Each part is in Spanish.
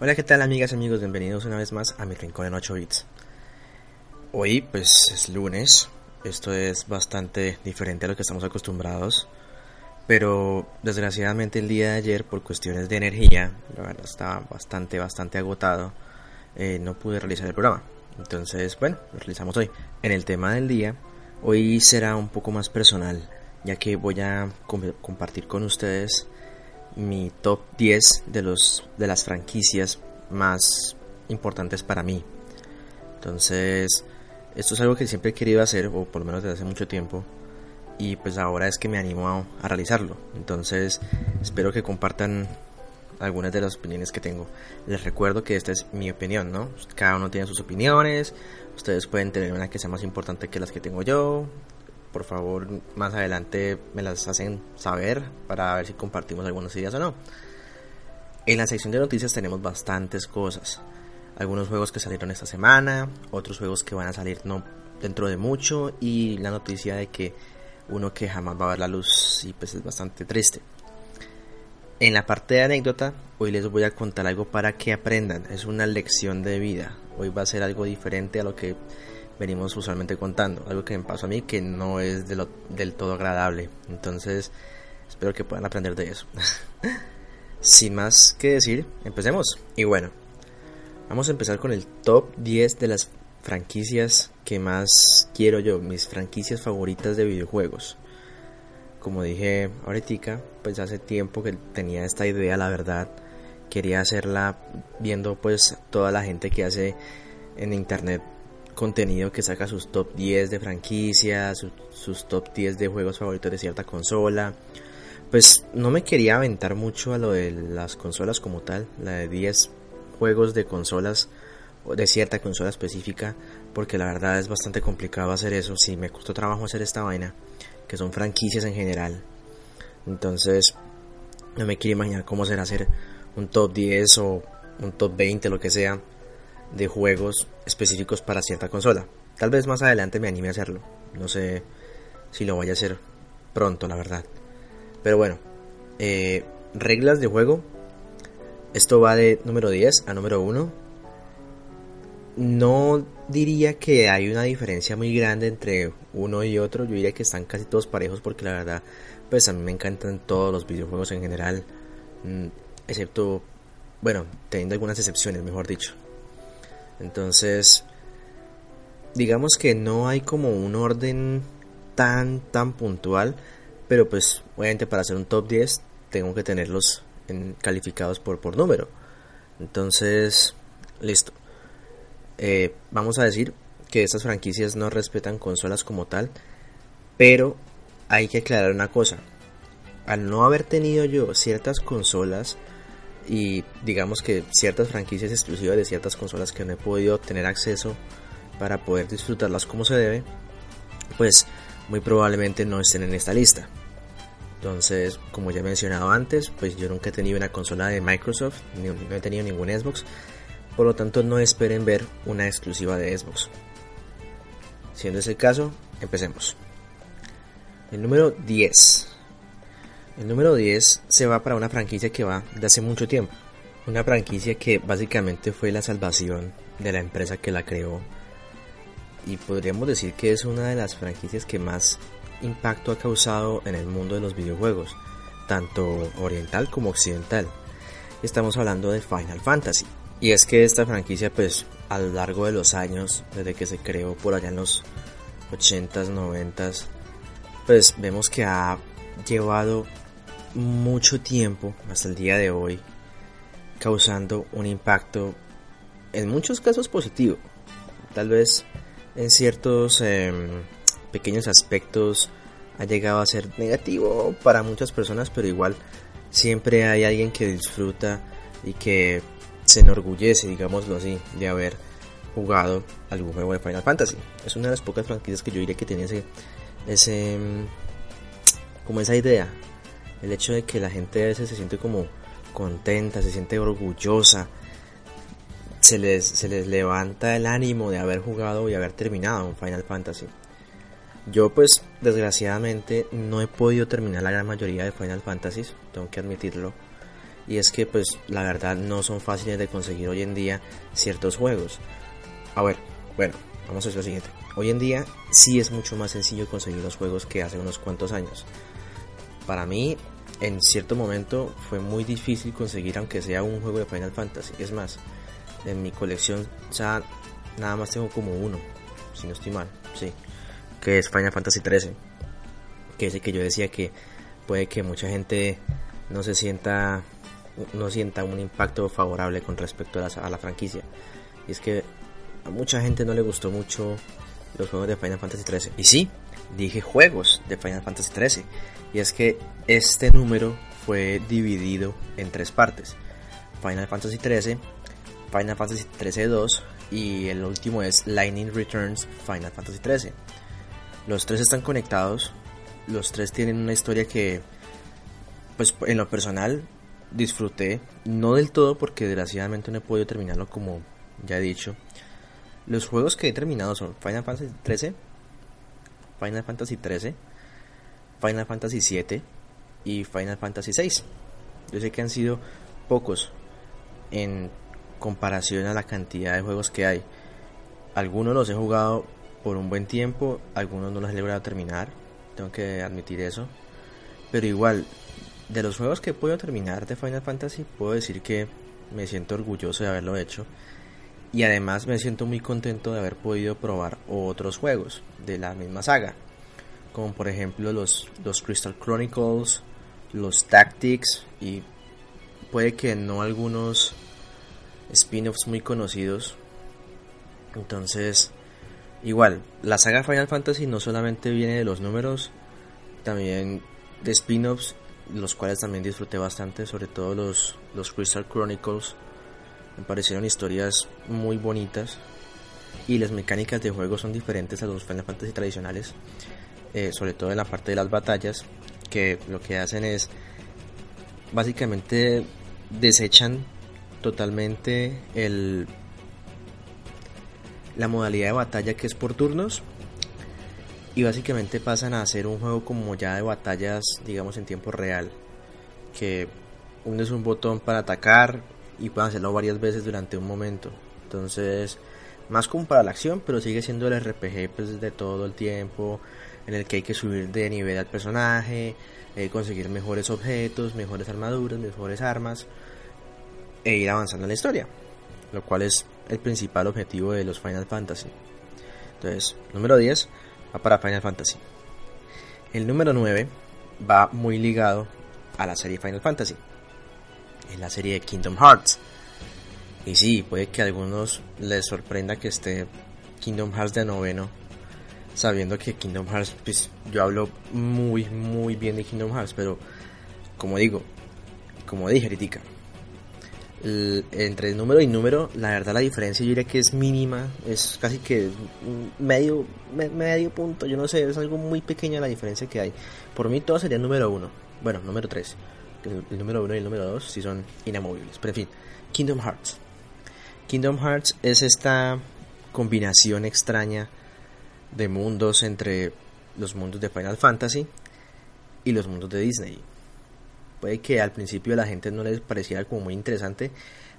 Hola, ¿qué tal amigas y amigos? Bienvenidos una vez más a mi rincón en 8 bits. Hoy pues es lunes, esto es bastante diferente a lo que estamos acostumbrados, pero desgraciadamente el día de ayer por cuestiones de energía, la verdad estaba bastante, bastante agotado, eh, no pude realizar el programa. Entonces, bueno, lo realizamos hoy. En el tema del día, hoy será un poco más personal, ya que voy a compartir con ustedes mi top 10 de, los, de las franquicias más importantes para mí. Entonces, esto es algo que siempre he querido hacer, o por lo menos desde hace mucho tiempo, y pues ahora es que me animo a, a realizarlo. Entonces, espero que compartan algunas de las opiniones que tengo. Les recuerdo que esta es mi opinión, ¿no? Cada uno tiene sus opiniones, ustedes pueden tener una que sea más importante que las que tengo yo, por favor más adelante me las hacen saber para ver si compartimos algunas ideas o no. En la sección de noticias tenemos bastantes cosas. Algunos juegos que salieron esta semana, otros juegos que van a salir no dentro de mucho y la noticia de que uno que jamás va a ver la luz y pues es bastante triste. En la parte de anécdota, hoy les voy a contar algo para que aprendan. Es una lección de vida. Hoy va a ser algo diferente a lo que venimos usualmente contando. Algo que me pasó a mí que no es del todo agradable. Entonces, espero que puedan aprender de eso. Sin más que decir, empecemos. Y bueno, vamos a empezar con el top 10 de las franquicias que más quiero yo, mis franquicias favoritas de videojuegos. Como dije ahorita, pues hace tiempo que tenía esta idea, la verdad. Quería hacerla viendo pues toda la gente que hace en internet contenido que saca sus top 10 de franquicias, sus, top 10 de juegos favoritos de cierta consola. Pues no me quería aventar mucho a lo de las consolas como tal, la de 10 juegos de consolas de cierta consola específica, porque la verdad es bastante complicado hacer eso, si me costó trabajo hacer esta vaina, que son franquicias en general. Entonces, no me quiero imaginar cómo será hacer un top 10 o un top 20, lo que sea, de juegos específicos para cierta consola. Tal vez más adelante me anime a hacerlo. No sé si lo voy a hacer pronto, la verdad. Pero bueno, eh, reglas de juego. Esto va de número 10 a número 1. No diría que hay una diferencia muy grande entre uno y otro. Yo diría que están casi todos parejos porque la verdad, pues a mí me encantan todos los videojuegos en general. Mm, excepto, bueno, teniendo algunas excepciones, mejor dicho. Entonces, digamos que no hay como un orden tan, tan puntual, pero pues obviamente para hacer un top 10 tengo que tenerlos en, calificados por, por número. Entonces, listo. Eh, vamos a decir que estas franquicias no respetan consolas como tal, pero hay que aclarar una cosa. Al no haber tenido yo ciertas consolas, y digamos que ciertas franquicias exclusivas de ciertas consolas que no he podido tener acceso para poder disfrutarlas como se debe, pues muy probablemente no estén en esta lista. Entonces, como ya he mencionado antes, pues yo nunca he tenido una consola de Microsoft, no he tenido ningún Xbox, por lo tanto no esperen ver una exclusiva de Xbox. Siendo ese el caso, empecemos. El número 10. El número 10 se va para una franquicia que va de hace mucho tiempo. Una franquicia que básicamente fue la salvación de la empresa que la creó. Y podríamos decir que es una de las franquicias que más impacto ha causado en el mundo de los videojuegos, tanto oriental como occidental. Estamos hablando de Final Fantasy. Y es que esta franquicia pues a lo largo de los años, desde que se creó por allá en los 80s, 90s, pues vemos que ha llevado mucho tiempo hasta el día de hoy causando un impacto en muchos casos positivo tal vez en ciertos em, pequeños aspectos ha llegado a ser negativo para muchas personas pero igual siempre hay alguien que disfruta y que se enorgullece, digámoslo así, de haber jugado algún juego de Final Fantasy. Es una de las pocas franquicias que yo diría que tiene ese, ese como esa idea, el hecho de que la gente a veces se siente como contenta, se siente orgullosa, se les, se les levanta el ánimo de haber jugado y haber terminado un Final Fantasy. Yo pues desgraciadamente no he podido terminar la gran mayoría de Final Fantasy, tengo que admitirlo. Y es que pues la verdad no son fáciles de conseguir hoy en día ciertos juegos. A ver, bueno, vamos a hacer lo siguiente. Hoy en día sí es mucho más sencillo conseguir los juegos que hace unos cuantos años. Para mí, en cierto momento fue muy difícil conseguir aunque sea un juego de Final Fantasy. Es más, en mi colección ya nada más tengo como uno, si no estoy mal, sí, que es Final Fantasy 13, que es el que yo decía que puede que mucha gente no se sienta no sienta un impacto favorable con respecto a la, franquicia. Y es que a mucha gente no le gustó mucho los juegos de Final Fantasy 13. Y sí, dije juegos de Final Fantasy 13. Y es que este número fue dividido en tres partes. Final Fantasy 13, Final Fantasy 13 2 y el último es Lightning Returns Final Fantasy 13. Los tres están conectados, los tres tienen una historia que, pues en lo personal, disfruté, no del todo porque desgraciadamente no he podido terminarlo como ya he dicho. Los juegos que he terminado son Final Fantasy 13, Final Fantasy 13, Final Fantasy 7 y Final Fantasy 6. Yo sé que han sido pocos en comparación a la cantidad de juegos que hay. Algunos los he jugado por un buen tiempo, algunos no los he logrado terminar, tengo que admitir eso. Pero igual, de los juegos que puedo terminar de Final Fantasy, puedo decir que me siento orgulloso de haberlo hecho. Y además me siento muy contento de haber podido probar otros juegos de la misma saga. Como por ejemplo los, los Crystal Chronicles, los Tactics y puede que no algunos spin-offs muy conocidos. Entonces, igual, la saga Final Fantasy no solamente viene de los números, también de spin-offs, los cuales también disfruté bastante, sobre todo los, los Crystal Chronicles. Me parecieron historias muy bonitas y las mecánicas de juego son diferentes a los Final Fantasy tradicionales, eh, sobre todo en la parte de las batallas, que lo que hacen es básicamente desechan totalmente el la modalidad de batalla que es por turnos y básicamente pasan a hacer un juego como ya de batallas digamos en tiempo real que unes un botón para atacar y pueden hacerlo varias veces durante un momento. Entonces más como para la acción pero sigue siendo el RPG pues de todo el tiempo en el que hay que subir de nivel al personaje eh, conseguir mejores objetos mejores armaduras mejores armas e ir avanzando en la historia, lo cual es el principal objetivo de los Final Fantasy. Entonces, número 10 va para Final Fantasy. El número 9 va muy ligado a la serie Final Fantasy, en la serie de Kingdom Hearts. Y sí, puede que a algunos les sorprenda que esté Kingdom Hearts de noveno, sabiendo que Kingdom Hearts, pues yo hablo muy, muy bien de Kingdom Hearts, pero como digo, como dije ahorita, entre el número y número, la verdad la diferencia yo diría que es mínima, es casi que medio, medio punto, yo no sé, es algo muy pequeña la diferencia que hay. Por mí todo sería el número uno, bueno, número tres, el, número uno y el número dos si son inamovibles, pero en fin, Kingdom Hearts. Kingdom Hearts es esta combinación extraña de mundos entre los mundos de Final Fantasy y los mundos de Disney. Puede que al principio a la gente no les pareciera como muy interesante,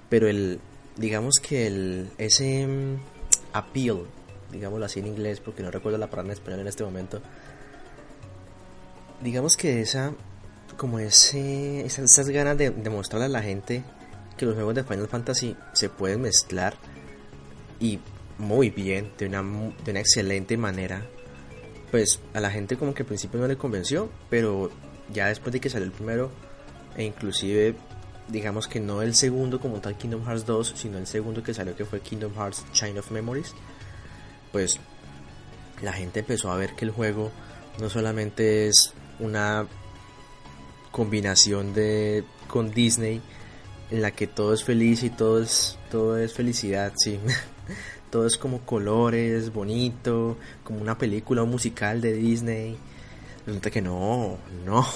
pero el, digamos que el, ese mm, appeal, digámoslo así en inglés, porque no recuerdo la palabra en español en este momento, digamos que esa, como ese, esas, ganas de, de mostrarle a la gente que los juegos de Final Fantasy se pueden mezclar y muy bien, de una, de una excelente manera, pues a la gente como que al principio no le convenció, pero ya después de que salió el primero, e inclusive digamos que no el segundo como tal Kingdom Hearts 2, sino el segundo que salió que fue Kingdom Hearts Chain of Memories, pues la gente empezó a ver que el juego no solamente es una combinación de con Disney en la que todo es feliz y todo es, todo es felicidad, sí. todo es como colores, bonito, como una película o musical de Disney. Resulta que no, no.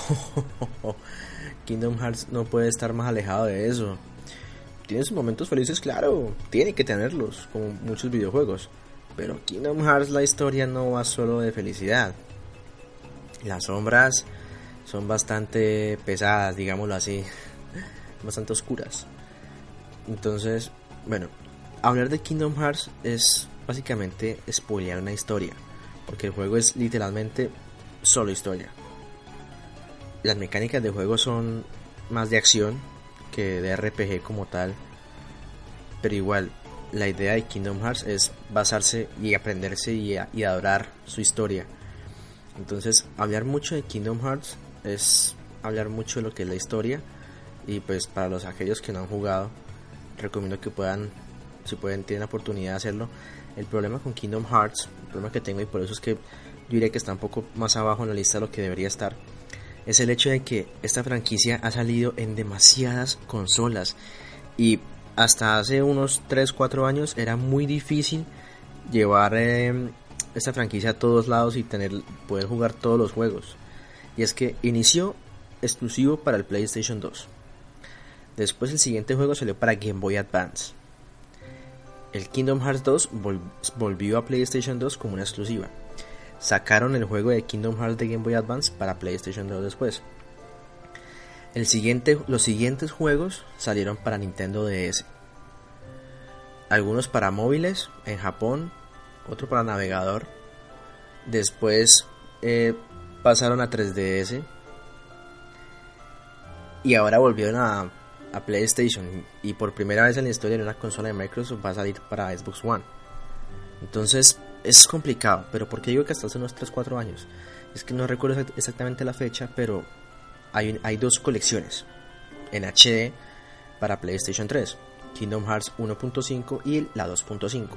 Kingdom Hearts no puede estar más alejado de eso. Tiene sus momentos felices, claro, tiene que tenerlos, como muchos videojuegos. Pero Kingdom Hearts la historia no va solo de felicidad. Las sombras son bastante pesadas, digámoslo así, bastante oscuras. Entonces, bueno, hablar de Kingdom Hearts es básicamente spoilear una historia, porque el juego es literalmente solo historia. Las mecánicas de juego son más de acción que de RPG como tal, pero igual la idea de Kingdom Hearts es basarse y aprenderse y, y adorar su historia. Entonces, hablar mucho de Kingdom Hearts es hablar mucho de lo que es la historia y pues para los aquellos que no han jugado recomiendo que puedan si pueden tienen la oportunidad de hacerlo el problema con Kingdom Hearts el problema que tengo y por eso es que yo diría que está un poco más abajo en la lista de lo que debería estar es el hecho de que esta franquicia ha salido en demasiadas consolas y hasta hace unos 3-4 años era muy difícil llevar em, esta franquicia a todos lados y tener poder jugar todos los juegos y es que inició exclusivo para el PlayStation 2. Después el siguiente juego salió para Game Boy Advance. El Kingdom Hearts 2 volvió a PlayStation 2 como una exclusiva. Sacaron el juego de Kingdom Hearts de Game Boy Advance para PlayStation 2 después. El siguiente, los siguientes juegos salieron para Nintendo DS. Algunos para móviles en Japón, otro para navegador. Después eh, pasaron a 3DS y ahora volvieron a, PlayStation y por primera vez en la historia de una consola de Microsoft va a salir para Xbox One. Entonces es complicado, pero ¿por qué digo que hasta hace unos 3-4 años? Es que no recuerdo exactamente la fecha, pero hay, hay dos colecciones en HD para PlayStation 3, Kingdom Hearts 1.5 y la 2.5.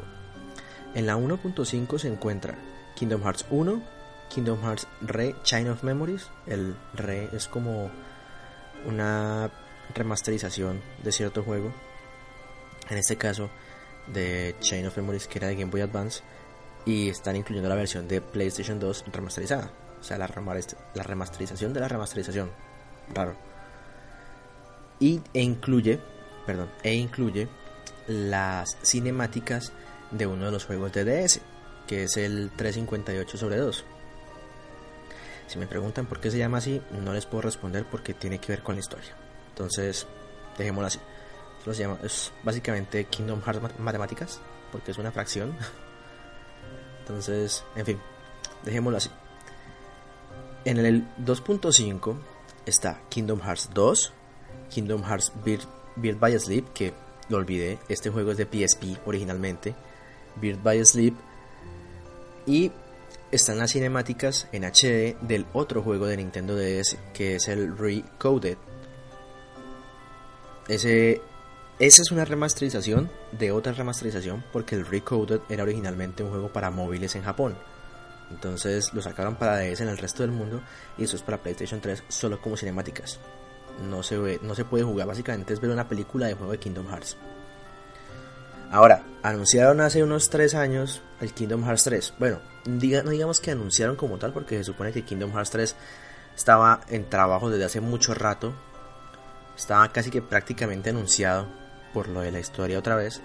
En la 1.5 se encuentra Kingdom Hearts 1, Kingdom Hearts Re Chain of Memories. El Re es como una remasterización de cierto juego. En este caso de Chain of Memories que era de Game Boy Advance. Y están incluyendo la versión de PlayStation 2 remasterizada. O sea, la, la remasterización de la remasterización. Raro. Y, e incluye, perdón, e incluye las cinemáticas de uno de los juegos de DS, que es el 358 sobre 2. Si me preguntan por qué se llama así, no les puedo responder porque tiene que ver con la historia. Entonces, dejémoslo así. se llama, es básicamente Kingdom Hearts Matemáticas, porque es una fracción. Entonces, en fin, dejémoslo así. En el 2.5 está Kingdom Hearts 2, Kingdom Hearts Bird, by Sleep, que lo olvidé, este juego es de PSP originalmente, Bird by Sleep, y están las cinemáticas en HD del otro juego de Nintendo DS, que es el Recoded. Ese, esa es una remasterización de otra remasterización, porque el Recoded era originalmente un juego para móviles en Japón. Entonces lo sacaron para DS en el resto del mundo y eso es para PlayStation 3 solo como cinemáticas. No se, ve, no se puede jugar, básicamente es ver una película de juego de Kingdom Hearts. Ahora, anunciaron hace unos 3 años el Kingdom Hearts 3. Bueno, no digamos que anunciaron como tal, porque se supone que Kingdom Hearts 3 estaba en trabajo desde hace mucho rato. Estaba casi que prácticamente anunciado por lo de la historia otra vez.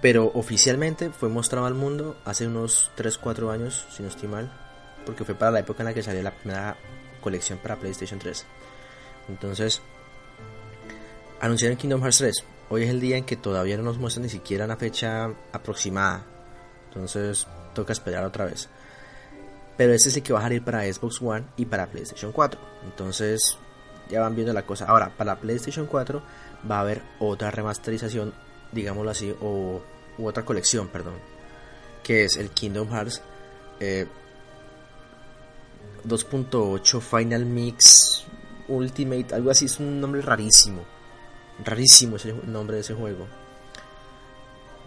Pero oficialmente fue mostrado al mundo hace unos 3-4 años, si no estoy mal. Porque fue para la época en la que salió la primera colección para PlayStation 3. Entonces, anunciaron Kingdom Hearts 3. Hoy es el día en que todavía no nos muestran ni siquiera una fecha aproximada. Entonces, toca esperar otra vez. Pero este es el que va a salir para Xbox One y para PlayStation 4. Entonces ya van viendo la cosa. Ahora, para PlayStation 4 va a haber otra remasterización, digámoslo así, o u otra colección, perdón. Que es el Kingdom Hearts 2.8 eh, Final Mix Ultimate, algo así, es un nombre rarísimo. Rarísimo es el nombre de ese juego.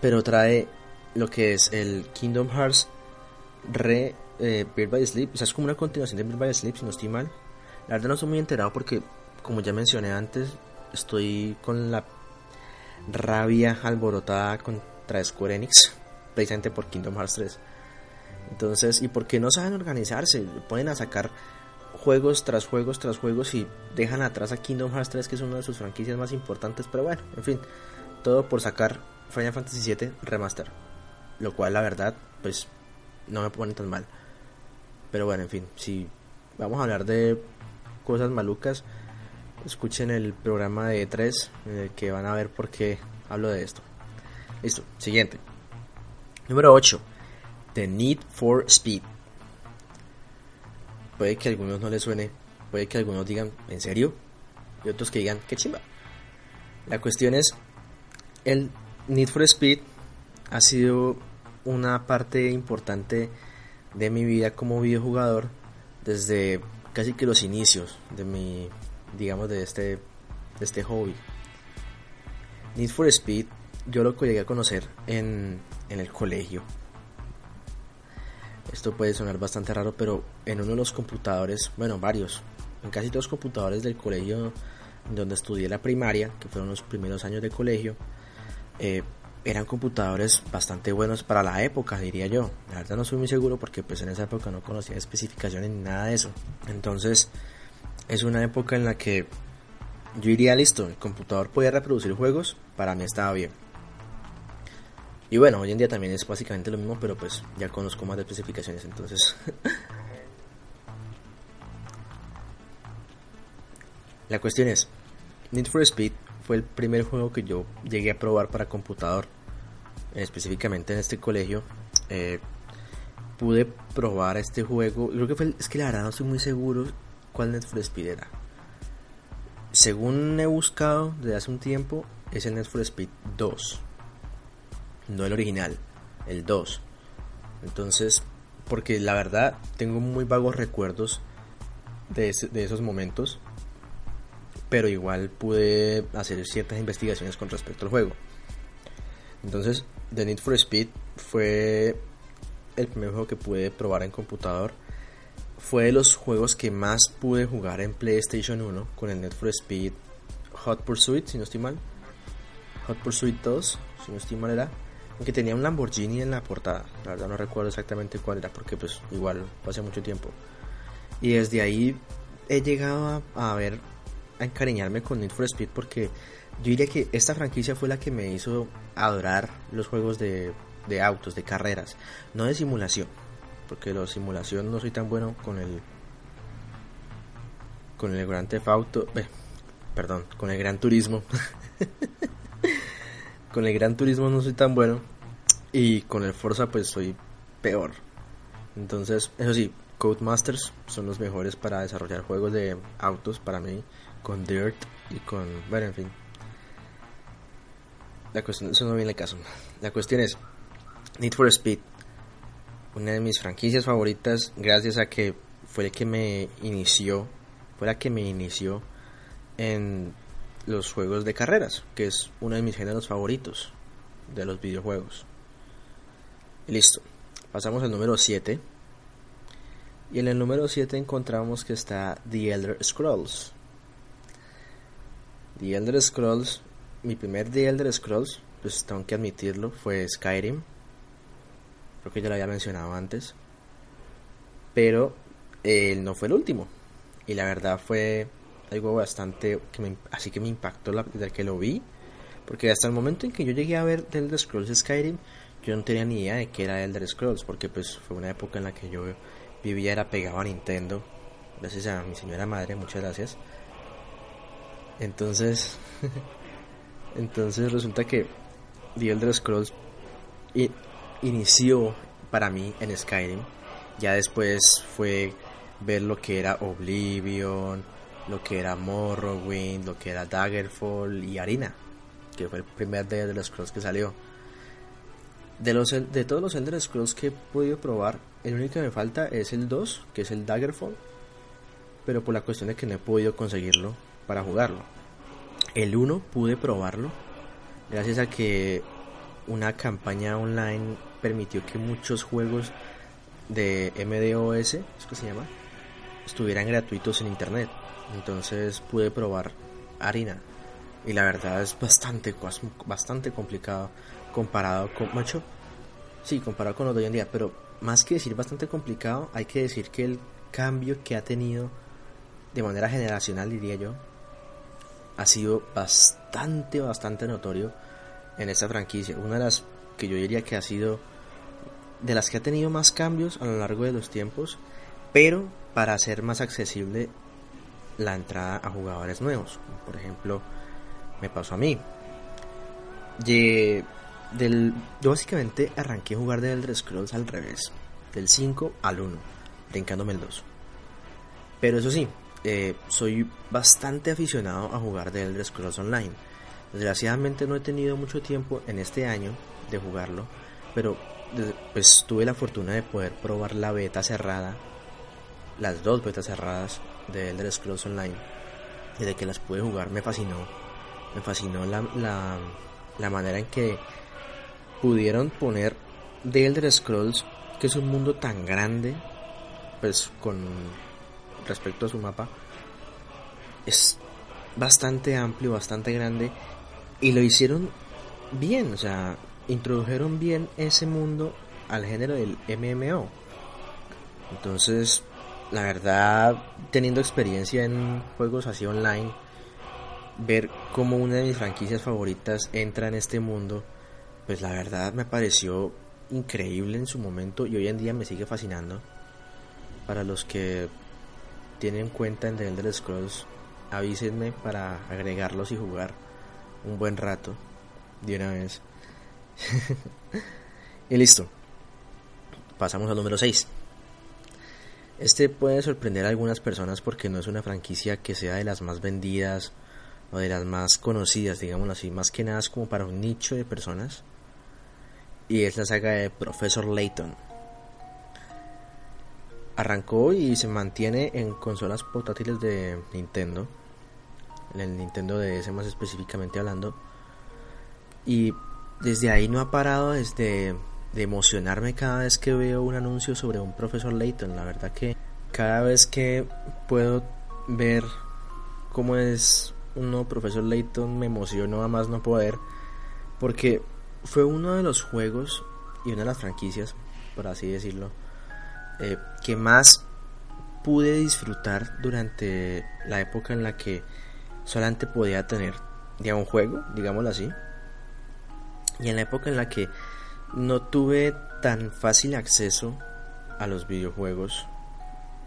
Pero trae lo que es el Kingdom Hearts Re eh, by Sleep. O sea, es como una continuación de Bird by Sleep, si no estoy mal. La verdad no estoy muy enterado porque, como ya mencioné antes, estoy con la rabia alborotada contra Square Enix, precisamente por Kingdom Hearts 3. Entonces, ¿y por qué no saben organizarse? Ponen a sacar juegos tras juegos tras juegos y dejan atrás a Kingdom Hearts 3, que es una de sus franquicias más importantes. Pero bueno, en fin, todo por sacar Final Fantasy VII Remaster. Lo cual, la verdad, pues no me pone tan mal. Pero bueno, en fin, si vamos a hablar de cosas malucas, escuchen el programa de E3 en el que van a ver por qué hablo de esto. Listo, siguiente. Número 8. The Need for Speed. Puede que a algunos no les suene, puede que algunos digan, ¿en serio? Y otros que digan, qué chimba. La cuestión es, el Need for Speed ha sido una parte importante de mi vida como videojugador desde casi que los inicios de mi, digamos, de este, este hobby. Need for Speed yo lo llegué a conocer en, en el colegio. Esto puede sonar bastante raro, pero en uno de los computadores, bueno, varios, en casi todos los computadores del colegio donde estudié la primaria, que fueron los primeros años de colegio, eh, eran computadores bastante buenos para la época, diría yo. La verdad no soy muy seguro porque pues en esa época no conocía especificaciones ni nada de eso. Entonces es una época en la que yo iría listo, el computador podía reproducir juegos, para mí estaba bien. Y bueno, hoy en día también es básicamente lo mismo, pero pues ya conozco más de especificaciones, entonces... la cuestión es, Need for Speed fue el primer juego que yo llegué a probar para computador. Específicamente en este colegio. Eh, pude probar este juego. Creo que fue. es que la verdad no estoy muy seguro cuál Net for Speed era. Según he buscado desde hace un tiempo, es el Net for Speed 2. No el original, el 2. Entonces, porque la verdad tengo muy vagos recuerdos de, de esos momentos pero igual pude hacer ciertas investigaciones con respecto al juego. Entonces, The Need for Speed fue el primer juego que pude probar en computador. Fue de los juegos que más pude jugar en PlayStation 1 con el Need for Speed Hot Pursuit, si no estoy mal. Hot Pursuit 2, si no estoy mal era. Aunque tenía un Lamborghini en la portada. La verdad no recuerdo exactamente cuál era porque pues igual pasé mucho tiempo. Y desde ahí he llegado a, a ver encariñarme con Need for Speed porque yo diría que esta franquicia fue la que me hizo adorar los juegos de, de autos, de carreras, no de simulación, porque la simulación no soy tan bueno con el con el Gran Auto, eh, perdón, con el Gran Turismo. con el Gran Turismo no soy tan bueno y con el Forza pues soy peor. Entonces, eso sí, Codemasters son los mejores para desarrollar juegos de autos para mí con Dirt y con... Bueno, en fin. La cuestión, eso no viene el caso. La cuestión es Need for Speed. Una de mis franquicias favoritas gracias a que fue el que me inició, fue la que me inició en los juegos de carreras, que es uno de mis géneros favoritos de los videojuegos. listo. Pasamos al número 7. Y en el número 7 encontramos que está The Elder Scrolls. The Elder Scrolls, mi primer The Elder Scrolls, pues tengo que admitirlo, fue Skyrim. Creo que ya lo había mencionado antes. Pero eh, no fue el último. Y la verdad fue algo bastante que así que me impactó la, desde que lo vi. Porque hasta el momento en que yo llegué a ver The Elder Scrolls Skyrim, yo no tenía ni idea de qué era Elder Scrolls. Porque pues fue una época en la que yo vivía, era pegado a Nintendo. Gracias a mi señora madre, muchas gracias. Entonces, entonces resulta que The Elder Scrolls inició para mí en Skyrim. Ya después fue ver lo que era Oblivion, lo que era Morrowind, lo que era Daggerfall y Arena, que fue el primer The Elder Scrolls que salió. De, los, de todos los Elder Scrolls que he podido probar, el único que me falta es el 2, que es el Daggerfall, pero por la cuestión de que no he podido conseguirlo para jugarlo. El 1 pude probarlo gracias a que una campaña online permitió que muchos juegos de MDOS, es se llama, estuvieran gratuitos en internet. Entonces pude probar Arena. Y la verdad es bastante, bastante complicado comparado con... Macho, sí, comparado con los de hoy en día. Pero más que decir bastante complicado, hay que decir que el cambio que ha tenido de manera generacional, diría yo, ha sido bastante, bastante notorio en esta franquicia. Una de las que yo diría que ha sido de las que ha tenido más cambios a lo largo de los tiempos, pero para hacer más accesible la entrada a jugadores nuevos. Por ejemplo, me pasó a mí. del, yo básicamente arranqué a jugar de Elder Scrolls al revés, del 5 al 1, brincándome el 2. Pero eso sí, eh, soy bastante aficionado a jugar de Elder Scrolls Online. Desgraciadamente no he tenido mucho tiempo en este año de jugarlo, pero pues tuve la fortuna de poder probar la beta cerrada, las dos betas cerradas de Elder Scrolls Online. Y de que las pude jugar me fascinó. Me fascinó la, la, la manera en que pudieron poner de Elder Scrolls, que es un mundo tan grande, pues con respecto a su mapa, es bastante amplio, bastante grande, y lo hicieron bien, o sea, introdujeron bien ese mundo al género del MMO. Entonces, la verdad, teniendo experiencia en juegos así online, ver cómo una de mis franquicias favoritas entra en este mundo, pues la verdad me pareció increíble en su momento y hoy en día me sigue fascinando. Para los que tienen cuenta en The Elder Scrolls, avísenme para agregarlos y jugar un buen rato de una vez. y listo. Pasamos al número 6. Este puede sorprender a algunas personas porque no es una franquicia que sea de las más vendidas o de las más conocidas, digámoslo así, más que nada es como para un nicho de personas. Y es la saga de Professor Layton. Arrancó y se mantiene en consolas portátiles de Nintendo, en el Nintendo DS más específicamente hablando. Y desde ahí no ha parado desde de emocionarme cada vez que veo un anuncio sobre un profesor Layton. La verdad que cada vez que puedo ver cómo es un nuevo profesor Layton me emociono a más no poder porque fue uno de los juegos y una de las franquicias, por así decirlo, eh, que más pude disfrutar durante la época en la que solamente podía tener ya un juego, digámoslo así, y en la época en la que no tuve tan fácil acceso a los videojuegos,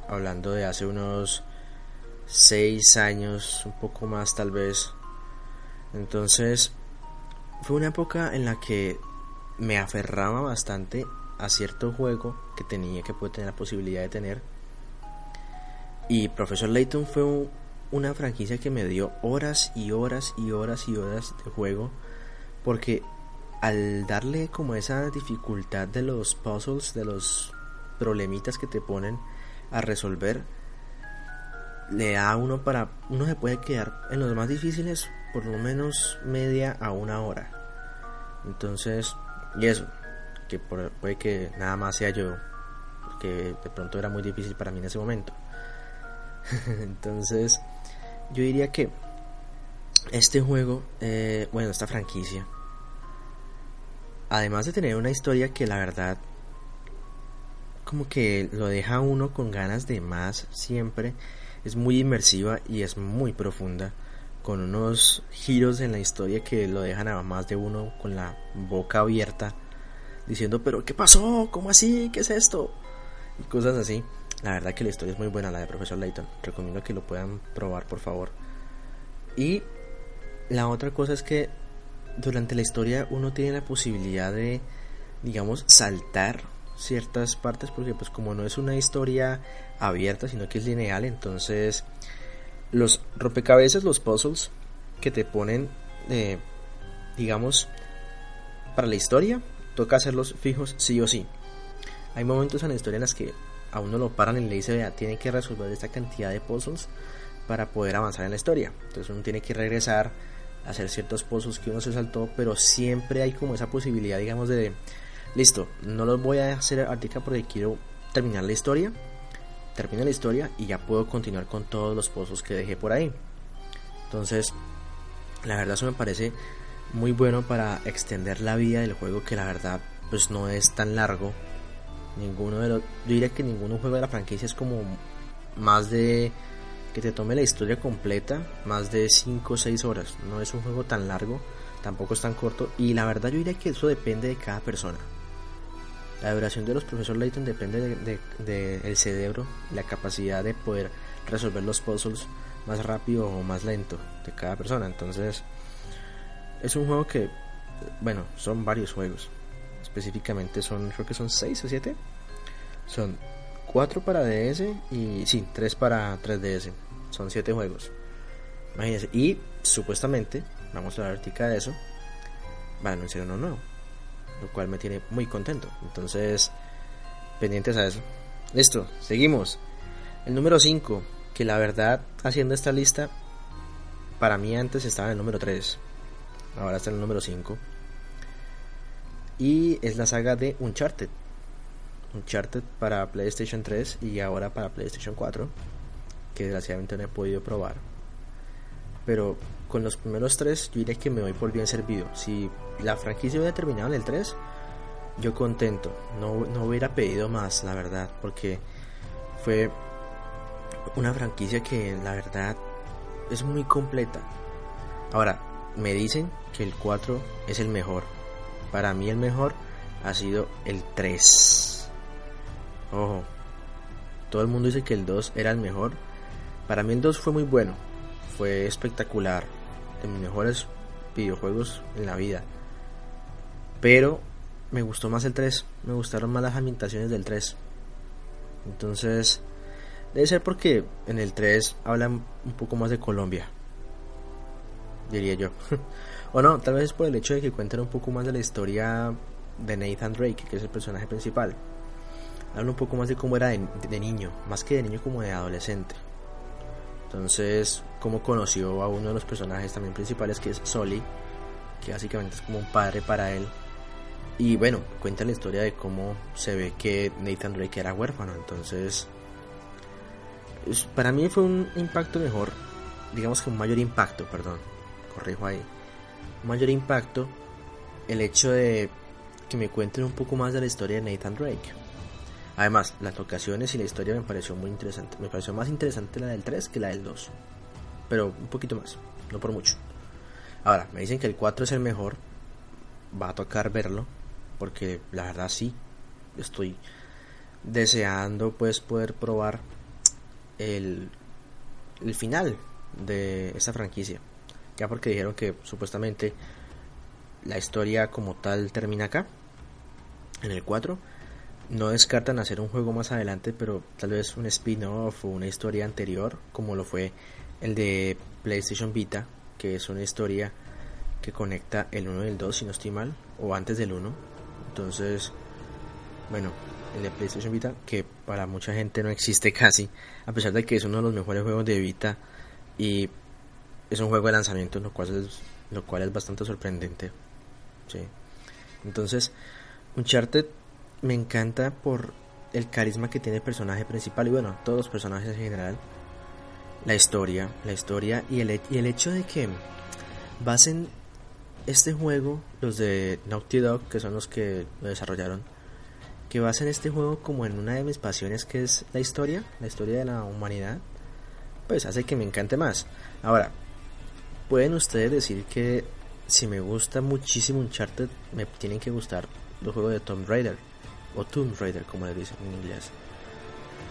hablando de hace unos 6 años, un poco más tal vez. Entonces, fue una época en la que me aferraba bastante a cierto juego que tenía, que puede tener la posibilidad de tener. Y Profesor Layton fue una franquicia que me dio horas y horas y horas y horas de juego. Porque al darle como esa dificultad de los puzzles, de los problemitas que te ponen a resolver, le da a uno para. Uno se puede quedar en los más difíciles por lo menos media a una hora. Entonces, y eso, que puede que nada más sea yo, porque de pronto era muy difícil para mí en ese momento. Entonces, yo diría que este juego, eh, bueno, esta franquicia, además de tener una historia que la verdad como que lo deja uno con ganas de más siempre, es muy inmersiva y es muy profunda, con unos giros en la historia que lo dejan a más de uno con la boca abierta, diciendo, pero ¿qué pasó? ¿Cómo así? ¿Qué es esto? Y cosas así. La verdad que la historia es muy buena, la de Profesor Layton. Recomiendo que lo puedan probar, por favor. Y la otra cosa es que durante la historia uno tiene la posibilidad de, digamos, saltar ciertas partes porque pues como no es una historia abierta sino que es lineal entonces los rompecabezas los puzzles que te ponen eh, digamos para la historia toca hacerlos fijos sí o sí hay momentos en la historia en las que a uno lo paran y le dice vea tiene que resolver esta cantidad de puzzles para poder avanzar en la historia entonces uno tiene que regresar hacer ciertos pozos que uno se saltó, pero siempre hay como esa posibilidad, digamos, de, listo, no los voy a hacer artica porque quiero terminar la historia, termina la historia y ya puedo continuar con todos los pozos que dejé por ahí. Entonces, La verdad eso me parece muy bueno para extender la vida del juego que la verdad pues no es tan largo. Ninguno de los, yo diría que ningún juego de la franquicia es como más de que te tome la historia completa, más de 5 o 6 horas. No es un juego tan largo, tampoco es tan corto y la verdad yo diría que eso depende de cada persona. La duración de los profesores Layton depende del de, de, cerebro, la capacidad de poder resolver los puzzles más rápido o más lento de cada persona. Entonces, es un juego que, bueno, son varios juegos. Específicamente son, creo que son 6 o 7. Son 4 para DS y, sí, 3 para 3DS. Son 7 juegos. Imagínense. Y supuestamente, vamos a la vertica de eso, van a anunciar uno nuevo lo cual me tiene muy contento. Entonces, pendientes a eso. Listo, seguimos. El número 5, que la verdad, haciendo esta lista, para mí antes estaba en el número 3, ahora está en el número 5. Y es la saga de Uncharted. Uncharted para PlayStation 3 y ahora para PlayStation 4, que desgraciadamente no he podido probar. Pero con los primeros tres, yo diría que me doy por bien servido. Si la franquicia hubiera terminado en el 3, yo contento. No, no hubiera pedido más, la verdad, porque fue una franquicia que la verdad es muy completa. Ahora, me dicen que el 4 es el mejor. Para mí el mejor ha sido el 3. Ojo, todo el mundo dice que el 2 era el mejor. Para mí el 2 fue muy bueno, fue espectacular de mis mejores videojuegos en la vida. Pero me gustó más el 3, me gustaron más las ambientaciones del 3. Entonces, debe ser porque en el 3 hablan un poco más de Colombia, diría yo. o no, tal vez es por el hecho de que cuentan un poco más de la historia de Nathan Drake, que es el personaje principal. Hablan un poco más de cómo era de niño, más que de niño como de adolescente. Entonces, como conoció a uno de los personajes también principales, que es Soli, que básicamente es como un padre para él. Y bueno, cuenta la historia de cómo se ve que Nathan Drake era huérfano. Entonces, para mí fue un impacto mejor, digamos que un mayor impacto, perdón, corrijo ahí. Mayor impacto el hecho de que me cuenten un poco más de la historia de Nathan Drake Además, las locaciones y la historia me pareció muy interesante. Me pareció más interesante la del 3 que la del 2. Pero un poquito más, no por mucho. Ahora, me dicen que el 4 es el mejor. Va a tocar verlo. Porque la verdad sí. Estoy deseando pues poder probar el, el final de esta franquicia. Ya porque dijeron que supuestamente la historia como tal termina acá. En el 4 no descartan hacer un juego más adelante, pero tal vez un spin-off o una historia anterior, como lo fue el de PlayStation Vita, que es una historia que conecta el 1 y el 2, si no estoy mal, o antes del 1. Entonces, bueno, el de PlayStation Vita, que para mucha gente no existe casi, a pesar de que es uno de los mejores juegos de Vita y es un juego de lanzamiento, lo cual es, lo cual es bastante sorprendente. Sí. Entonces, Uncharted me encanta por el carisma que tiene el personaje principal y bueno, todos los personajes en general. La historia, la historia y el, y el hecho de que basen este juego, los de Naughty Dog, que son los que lo desarrollaron, que basen este juego como en una de mis pasiones que es la historia, la historia de la humanidad, pues hace que me encante más. Ahora, pueden ustedes decir que si me gusta muchísimo Uncharted, me tienen que gustar los juegos de Tomb Raider o Tomb Raider como le dicen en inglés.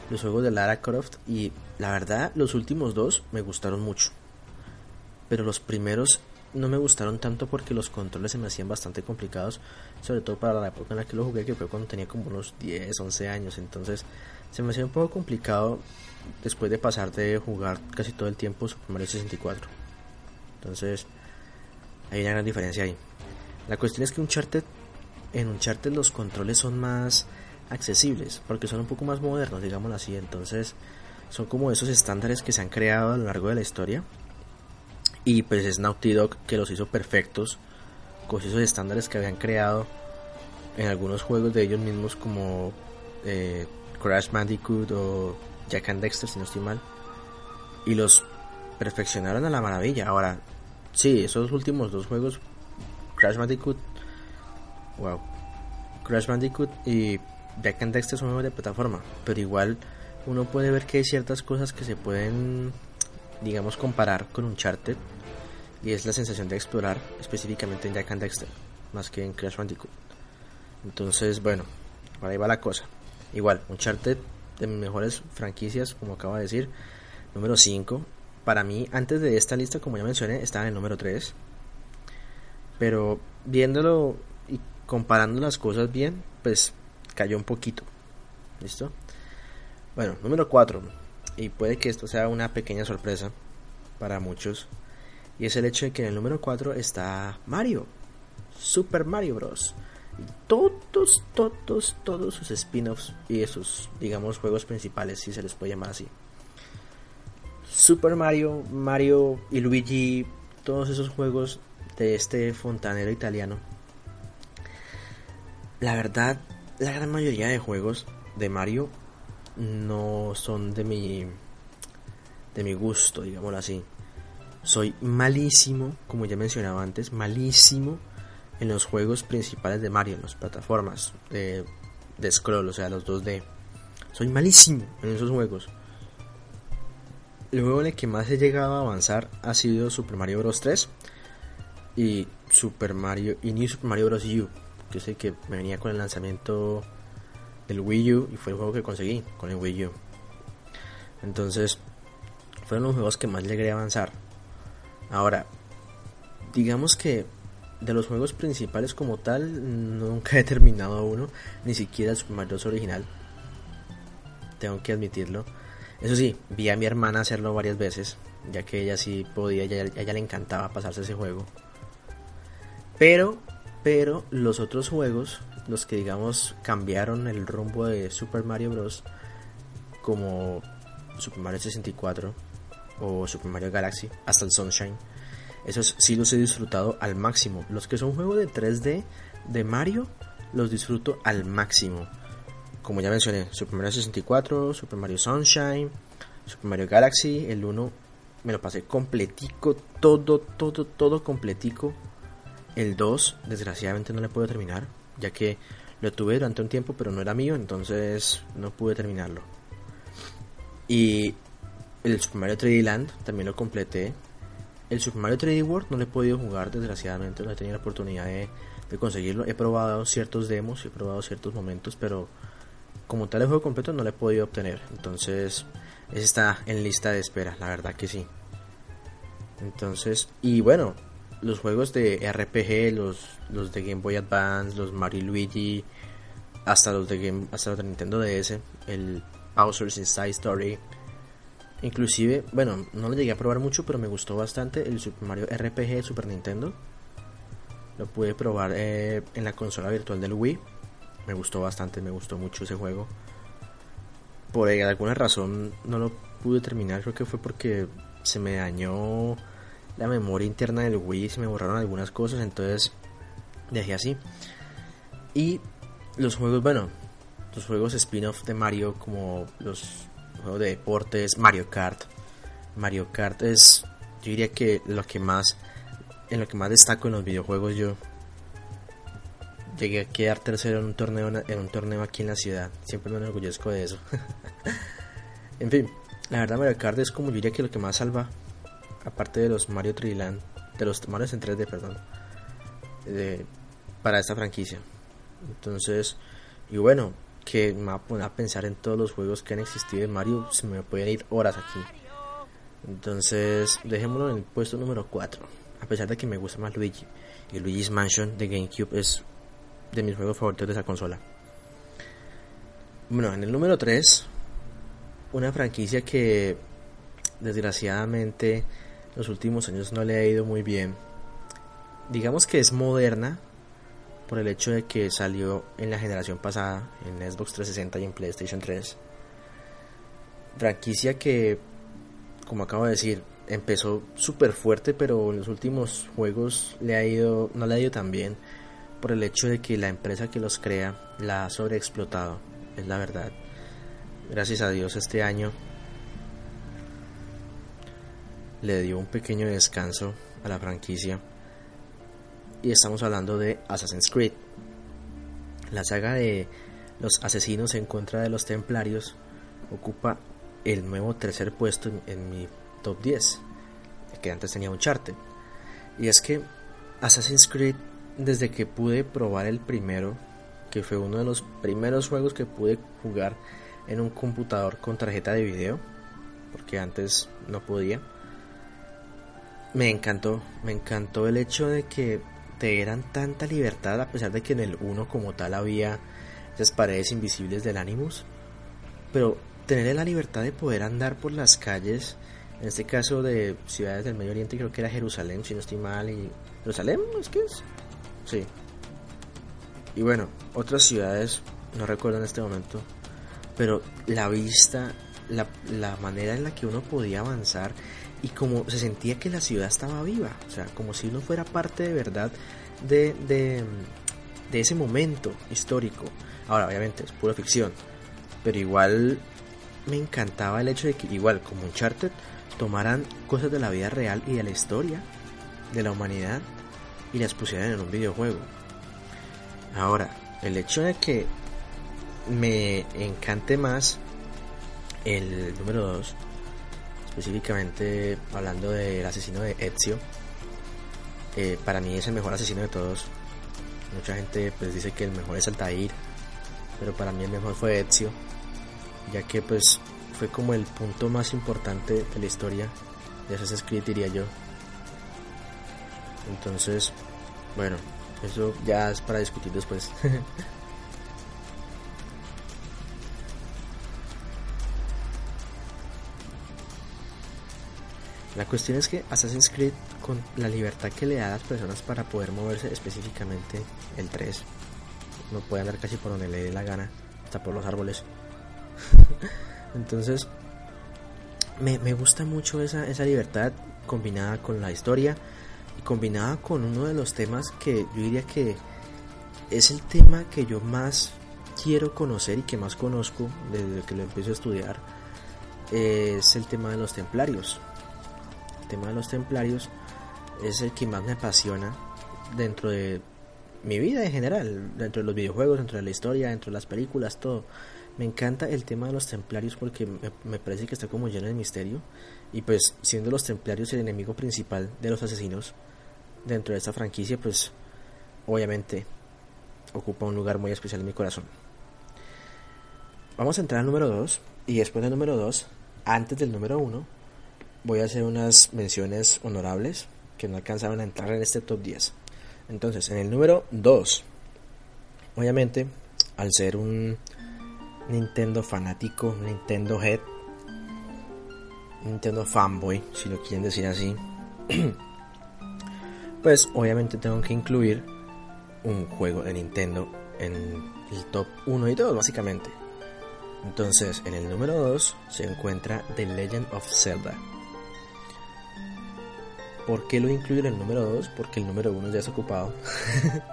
Los juegos de Lara Croft y la verdad los últimos dos me gustaron mucho. Pero los primeros no me gustaron tanto porque los controles se me hacían bastante complicados, sobre todo para la época en la que lo jugué, que fue cuando tenía como unos 10, 11 años. Entonces se me hacía un poco complicado después de pasar de jugar casi todo el tiempo Super Mario 64. Entonces hay una gran diferencia ahí. La cuestión es que Uncharted en Uncharted los controles son más accesibles, porque son un poco más modernos, digámoslo así. Entonces, son como esos estándares que se han creado a lo largo de la historia. Y pues es Naughty Dog que los hizo perfectos con esos estándares que habían creado en algunos juegos de ellos mismos, como eh, Crash Bandicoot o Jack and Dexter, si no estoy mal. Y los perfeccionaron a la maravilla. Ahora, sí, esos últimos dos juegos, Crash Bandicoot, wow, Crash Bandicoot y Jack and Dexter son juegos de plataforma, pero igual uno puede ver que hay ciertas cosas que se pueden, digamos, comparar con Uncharted y es la sensación de explorar específicamente en Jack and Dexter más que en Crash Bandicoot. Entonces, bueno, por ahí va la cosa. Igual, Uncharted de mis mejores franquicias, como acabo de decir, número 5. Para mí, antes de esta lista, como ya mencioné, estaba en el número 3. Pero viéndolo y comparando las cosas bien, pues cayó un poquito. ¿Listo? Bueno, número 4. Y puede que esto sea una pequeña sorpresa para muchos. Y es el hecho de que en el número 4 está Mario. Super Mario Bros. Todos, todos, todos sus spin-offs y esos, digamos, juegos principales, si se les puede llamar así. Super Mario, Mario y Luigi, todos esos juegos de este fontanero italiano. La verdad, la gran mayoría de juegos de Mario no son de mi de mi gusto, digámoslo así. Soy malísimo, como ya mencionaba antes, malísimo en los juegos principales de Mario, en las plataformas de, de scroll, o sea, los 2D. Soy malísimo en esos juegos. El juego en el que más he llegado a avanzar ha sido Super Mario Bros. 3 y Super Mario y New Super Mario Bros. U, que es el que me venía con el lanzamiento del Wii U y fue el juego que conseguí con el Wii U. Entonces, fueron los juegos que más llegué a avanzar. Ahora, digamos que de los juegos principales como tal, nunca he terminado uno, ni siquiera el Super Mario Bros. original. Tengo que admitirlo. Eso sí, vi a mi hermana hacerlo varias veces, ya que ella sí podía, a ella le encantaba pasarse ese juego. Pero, pero los otros juegos, los que digamos cambiaron el rumbo de Super Mario Bros. como Super Mario 64 o Super Mario Galaxy, hasta el Sunshine esos sí los he disfrutado al máximo. Los que son juegos de 3D de Mario, los disfruto al máximo. Como ya mencioné, Super Mario 64, Super Mario Sunshine, Super Mario Galaxy, el 1 me lo pasé completico, todo, todo, todo completico. El 2, desgraciadamente no le pude terminar, ya que lo tuve durante un tiempo, pero no era mío, entonces no pude terminarlo. Y el Super Mario 3D Land también lo completé, el Super Mario 3D World no lo he podido jugar, desgraciadamente, no he tenido la oportunidad de, conseguirlo. He probado ciertos demos, he probado ciertos momentos, pero como tal el juego completo no lo he podido obtener. Entonces, está en lista de espera, la verdad que sí. Entonces, y bueno, los juegos de RPG, los, los de Game Boy Advance, los Mario Luigi, hasta los de Game, hasta los de Nintendo DS, el Bowser's Inside Story, Inclusive, bueno, no lo llegué a probar mucho, pero me gustó bastante el Super Mario RPG de Super Nintendo. Lo pude probar eh, en la consola virtual del Wii. Me gustó bastante, me gustó mucho ese juego. Por alguna razón no lo pude terminar, creo que fue porque se me dañó la memoria interna del Wii, se me borraron algunas cosas, entonces dejé así. Y los juegos, bueno, los juegos spin-off de Mario como los juego de deportes, Mario Kart. Mario Kart es, yo diría que lo que más, en lo que más destaco en los videojuegos yo llegué a quedar tercero en un torneo en un torneo aquí en la ciudad. Siempre me enorgullezco de eso. en fin, la verdad Mario Kart es como yo diría que lo que más salva, aparte de los Mario 3 Land, de los Mario en 3D, perdón, para esta franquicia. Entonces, y bueno, que me va a poner a pensar en todos los juegos que han existido de Mario, se me pueden ir horas aquí. Entonces, dejémoslo en el puesto número 4. A pesar de que me gusta más Luigi. Y Luigi's Mansion de GameCube es de mis juegos favoritos de esa consola. Bueno, en el número 3, una franquicia que desgraciadamente los últimos años no le ha ido muy bien. Digamos que es moderna, por el hecho de que salió en la generación pasada, en Xbox 360 y en PlayStation 3. Franquicia que, como acabo de decir, empezó súper fuerte, pero en los últimos juegos le ha ido, no le ha ido tan bien por el hecho de que la empresa que los crea la ha sobreexplotado, es la verdad. Gracias a Dios este año le dio un pequeño descanso a la franquicia. Y estamos hablando de Assassin's Creed. La saga de los asesinos en contra de los templarios ocupa el nuevo tercer puesto en, mi top 10, que antes tenía un charte. Y es que Assassin's Creed, desde que pude probar el primero, que fue uno de los primeros juegos que pude jugar en un computador con tarjeta de video, porque antes no podía, me encantó, me encantó el hecho de que te dieran tanta libertad a pesar de que en el 1 como tal había esas paredes invisibles del Animus, pero tener la libertad de poder andar por las calles, en este caso de ciudades del Medio Oriente, creo que era Jerusalén, si no estoy mal, y Jerusalén, ¿es que es? Sí. Y bueno, otras ciudades, no recuerdo en este momento, pero la vista, la, la manera en la que uno podía avanzar y como se sentía que la ciudad estaba viva, o sea, como si uno fuera parte de verdad de, de, de ese momento histórico. Ahora, obviamente, es pura ficción, pero igual me encantaba el hecho de que, igual como Uncharted, tomaran cosas de la vida real y de la historia de la humanidad y las pusieran en un videojuego. Ahora, el hecho de que me encante más el número 2, específicamente hablando del asesino de Ezio, eh, para mí es el mejor asesino de todos. Mucha gente pues dice que el mejor es Altair, pero para mí el mejor fue Ezio, ya que pues fue como el punto más importante de la historia de Assassin's Creed diría yo. Entonces, bueno, eso ya es para discutir después. La cuestión es que Assassin's Creed, con la libertad que le da a las personas para poder moverse, específicamente el 3, no puede andar casi por donde le dé la gana, hasta por los árboles. Entonces, me, gusta mucho esa, esa libertad combinada con la historia y combinada con uno de los temas que yo diría que es el tema que yo más quiero conocer y que más conozco desde que lo empiezo a estudiar es el tema de los templarios el tema de los templarios es el que más me apasiona dentro de mi vida en general, dentro de los videojuegos, dentro de la historia, dentro de las películas, todo. Me encanta el tema de los templarios porque me, parece que está como lleno de misterio. Y pues siendo los templarios el enemigo principal de los asesinos dentro de esta franquicia, pues obviamente ocupa un lugar muy especial en mi corazón. Vamos a entrar al número 2 y después del número 2, antes del número 1, voy a hacer unas menciones honorables que no alcanzaron a entrar en este top 10. Entonces, en el número 2, obviamente, al ser un Nintendo fanático, Nintendo Head, Nintendo fanboy, si lo quieren decir así, pues obviamente tengo que incluir un juego de Nintendo en el top 1 y 2, básicamente. Entonces, en el número 2 se encuentra The Legend of Zelda. ¿Por qué lo incluyo en el número 2? Porque el número 1 ya es ocupado.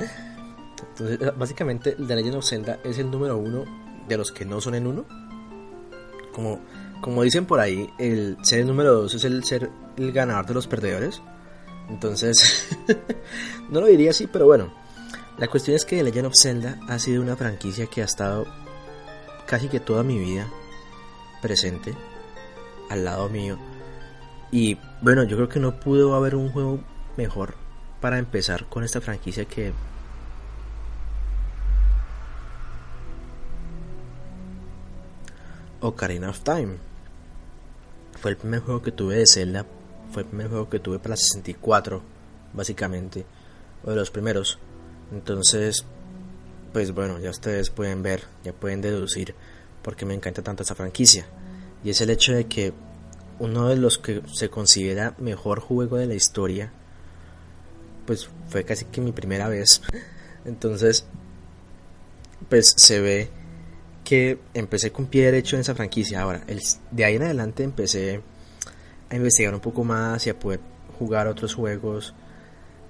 Entonces, básicamente, The Legend of Zelda es el número 1 de los que no son en 1. Como, como dicen por ahí, el ser número 2 es el ser el ganador de los perdedores. Entonces, no lo diría así, pero bueno. La cuestión es que The Legend of Zelda ha sido una franquicia que ha estado casi que toda mi vida presente al lado mío y bueno, yo creo que no pudo haber un juego mejor para empezar con esta franquicia que Ocarina of Time. Fue el primer juego que tuve de Zelda, fue el primer juego que tuve para la 64, básicamente, o de los primeros. Entonces, pues bueno, ya ustedes pueden ver, ya pueden deducir por qué me encanta tanto esta franquicia. Y es el hecho de que uno de los que se considera mejor juego de la historia, pues fue casi que mi primera vez. Entonces, pues se ve que empecé con pie derecho en esa franquicia. Ahora, el, de ahí en adelante empecé a investigar un poco más y a poder jugar otros juegos.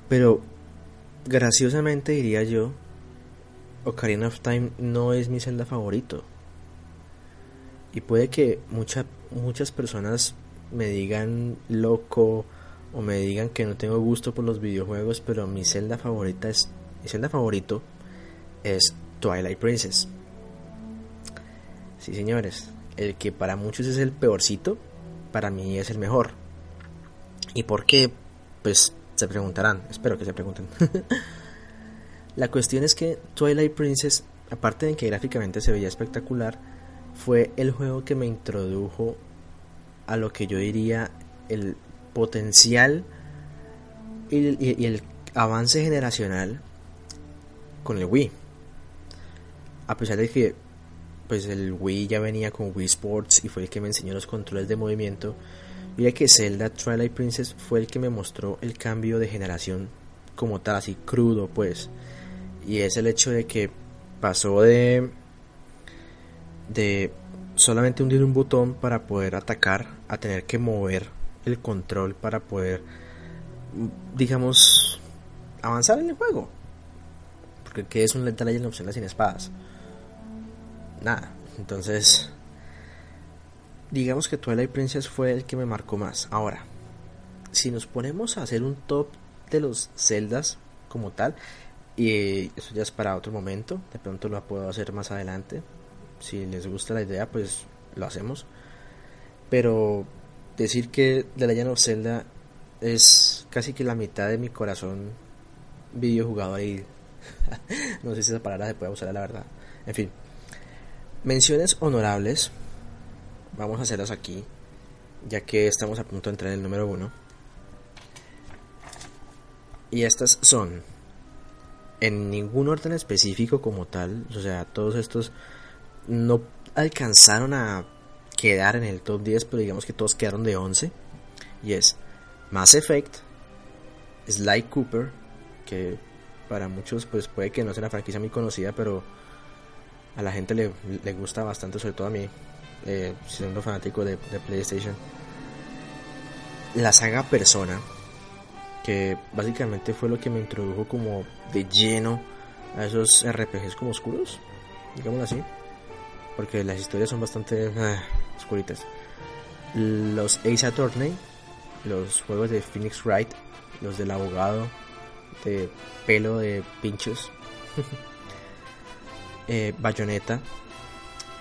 Pero, graciosamente diría yo, Ocarina of Time no es mi Zelda favorito. Y puede que muchas muchas personas me digan loco o me digan que no tengo gusto por los videojuegos, pero mi Zelda favorita es mi Zelda favorito es Twilight Princess. Sí, señores, el que para muchos es el peorcito, para mí es el mejor. ¿Y por qué? Pues se preguntarán, espero que se pregunten. La cuestión es que Twilight Princess, aparte de que gráficamente se veía espectacular, fue el juego que me introdujo a lo que yo diría el potencial y el, avance generacional con el Wii. A pesar de que pues el Wii ya venía con Wii Sports y fue el que me enseñó los controles de movimiento, ya que Zelda Twilight Princess fue el que me mostró el cambio de generación como tal, así crudo pues. Y es el hecho de que pasó de de solamente hundir un botón para poder atacar a tener que mover el control para poder, digamos, avanzar en el juego. Porque que es un Lethal Legend opciones sin espadas? Nada. Entonces, digamos que Twilight Princess fue el que me marcó más. Ahora, si nos ponemos a hacer un top de los celdas como tal, y eso ya es para otro momento, de pronto lo puedo hacer más adelante. Si les gusta la idea, pues lo hacemos. Pero decir que The Legend of Zelda es casi que la mitad de mi corazón videojugador y no sé si esa palabra se puede usar la verdad. En fin, menciones honorables. Vamos a hacerlas aquí, ya que estamos a punto de entrar en el número uno. Y estas son en ningún orden específico como tal, o sea, todos estos no alcanzaron a quedar en el top 10, pero digamos que todos quedaron de 11. Y es Mass Effect, Sly Cooper, que para muchos pues puede que no sea una franquicia muy conocida, pero a la gente le, le gusta bastante, sobre todo a mí, eh, siendo fanático de, de PlayStation. La saga Persona, que básicamente fue lo que me introdujo como de lleno a esos RPGs como oscuros, digámoslo así porque las historias son bastante ah, oscuritas. Los Ace Attorney, los juegos de Phoenix Wright, los del abogado de pelo de pinchos, eh, Bayonetta,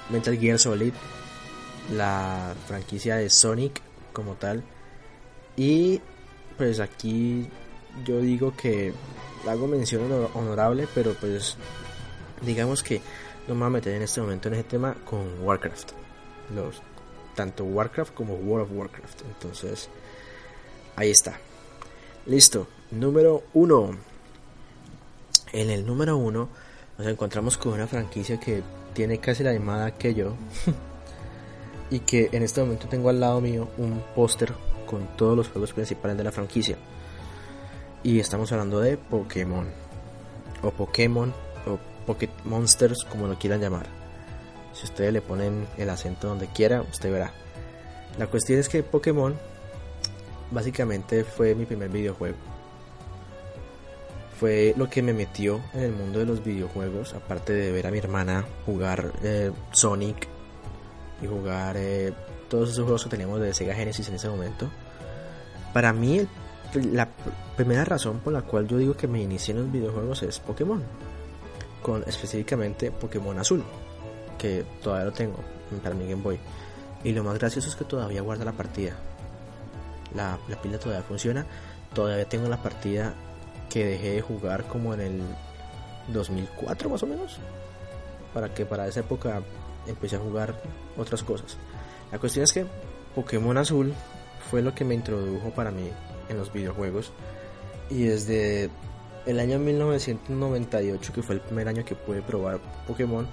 Mental Gear Solid, la franquicia de Sonic como tal. Y pues aquí yo digo que hago mención honorable, pero pues digamos que no me voy a meter en este momento en ese tema con Warcraft. Tanto Warcraft como World of Warcraft. Entonces, ahí está. Listo. Número 1. En el número 1 nos encontramos con una franquicia que tiene casi la misma que yo. y que en este momento tengo al lado mío un póster con todos los juegos principales de la franquicia. Y estamos hablando de Pokémon. O Pokémon o Pocket Monsters, como lo quieran llamar. Si ustedes le ponen el acento donde quiera, usted verá. La cuestión es que Pokémon básicamente fue mi primer videojuego. Fue lo que me metió en el mundo de los videojuegos, aparte de ver a mi hermana jugar eh, Sonic y jugar eh, todos esos juegos que teníamos de Sega Genesis en ese momento. Para mí, la primera razón por la cual yo digo que me inicié en los videojuegos es Pokémon con específicamente Pokémon Azul, que todavía lo tengo para mi Game Boy. Y lo más gracioso es que todavía guarda la partida. La, pila todavía funciona. Todavía tengo la partida que dejé de jugar como en el 2004 más o menos. Para que para esa época empecé a jugar otras cosas. La cuestión es que Pokémon Azul fue lo que me introdujo para mí en los videojuegos. Y desde el año 1998, que fue el primer año que pude probar Pokémon,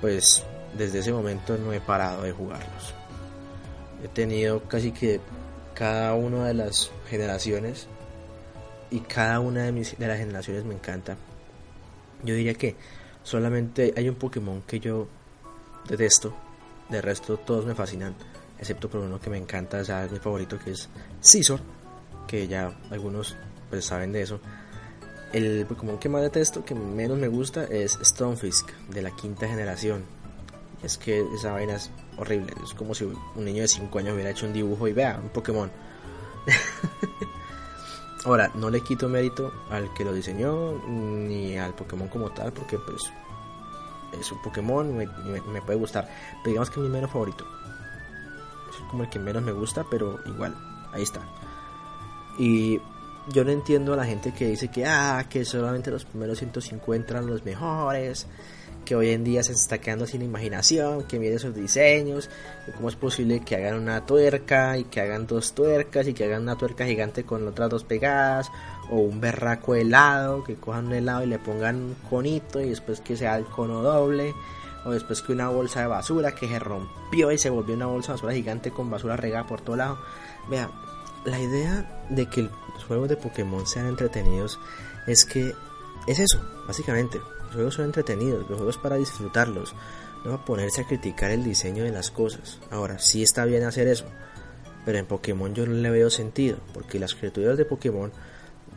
pues desde ese momento no he parado de jugarlos. He tenido casi que cada una de las generaciones y cada una de, mis, de las generaciones me encanta. Yo diría que solamente hay un Pokémon que yo detesto, de resto todos me fascinan, excepto por uno que me encanta, o sea, es mi favorito que es Scizor, que ya algunos pues saben de eso el Pokémon que más detesto, que menos me gusta, es Stonefisk, de la quinta generación. Es que esa vaina es horrible. Es como si un niño de 5 años hubiera hecho un dibujo y vea, un Pokémon. Ahora, no le quito mérito al que lo diseñó ni al Pokémon como tal, porque pues es un Pokémon, me, me, puede gustar. Pero digamos que es mi menos favorito. Es como el que menos me gusta, pero igual, ahí está. Y yo no entiendo a la gente que dice que, ah, que solamente los primeros 150 eran los mejores, que hoy en día se está quedando sin imaginación, que mire esos diseños, cómo es posible que hagan una tuerca y que hagan dos tuercas y que hagan una tuerca gigante con otras dos pegadas, o un berraco helado, que cojan un helado y le pongan un conito y después que sea el cono doble, o después que una bolsa de basura que se rompió y se volvió una bolsa de basura gigante con basura regada por todo lado. Vea, la idea de que los juegos de Pokémon sean entretenidos es que es eso, básicamente. Los juegos son entretenidos, los juegos para disfrutarlos, no a ponerse a criticar el diseño de las cosas. Ahora, sí está bien hacer eso, pero en Pokémon yo no le veo sentido, porque las criaturas de Pokémon,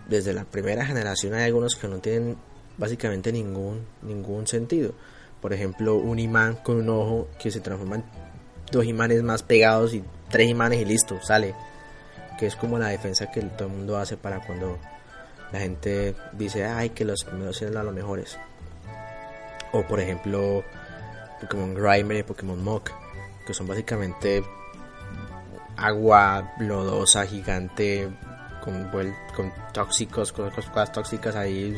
desde la primera generación hay algunos que no tienen básicamente ningún, ningún sentido. Por ejemplo, un imán con un ojo que se transforma en dos imanes más pegados y tres imanes y listo, sale que es como la defensa que todo el mundo hace para cuando la gente dice, ay, que los primeros eran los mejores. O por ejemplo, Pokémon Grimer y Pokémon Mok, que son básicamente agua lodosa, gigante, con, con tóxicos, con cosas tóxicas ahí,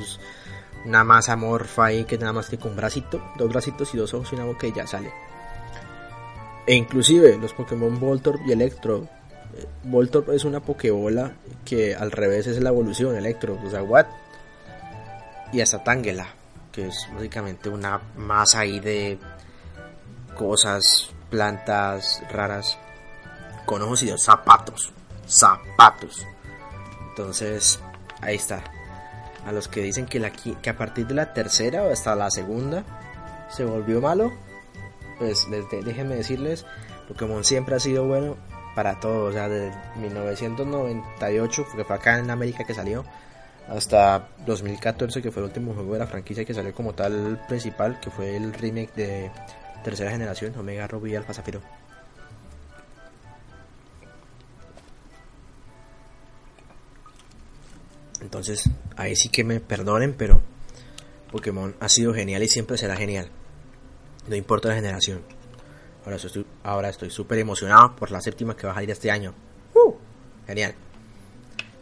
una masa morfa ahí que nada más que con un bracito, dos bracitos y dos ojos y una boca y ya sale. E inclusive los Pokémon Voltorb y Electro Voltorb es una Pokébola que al revés es la evolución Electro, o sea, what? Y hasta Tangela, que es básicamente una masa ahí de cosas, plantas raras, con ojos y zapatos, zapatos. Entonces, ahí está. A los que dicen que, a partir de la tercera o hasta la segunda se volvió malo, pues déjenme decirles, Pokémon siempre ha sido bueno para todo, o sea, desde 1998, que fue acá en América que salió, hasta 2014, que fue el último juego de la franquicia que salió como tal principal, que fue el remake de tercera generación, Omega Ruby y Alpha Zafiro. Entonces, ahí sí que me perdonen, pero Pokémon ha sido genial y siempre será genial. No importa la generación. Ahora estoy ahora súper emocionado por la séptima que va a salir este año. ¡Uh! Genial.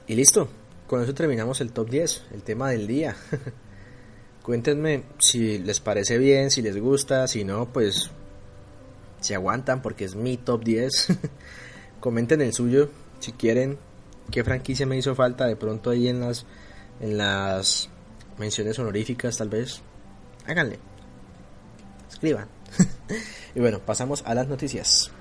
Y listo. Con eso terminamos el top 10, el tema del día. Cuéntenme si les parece bien, si les gusta, si no, pues si aguantan porque es mi top 10. Comenten el suyo si quieren. ¿Qué franquicia me hizo falta de pronto ahí en las en las menciones honoríficas tal vez? Háganle. Escriban. y bueno, pasamos a las noticias.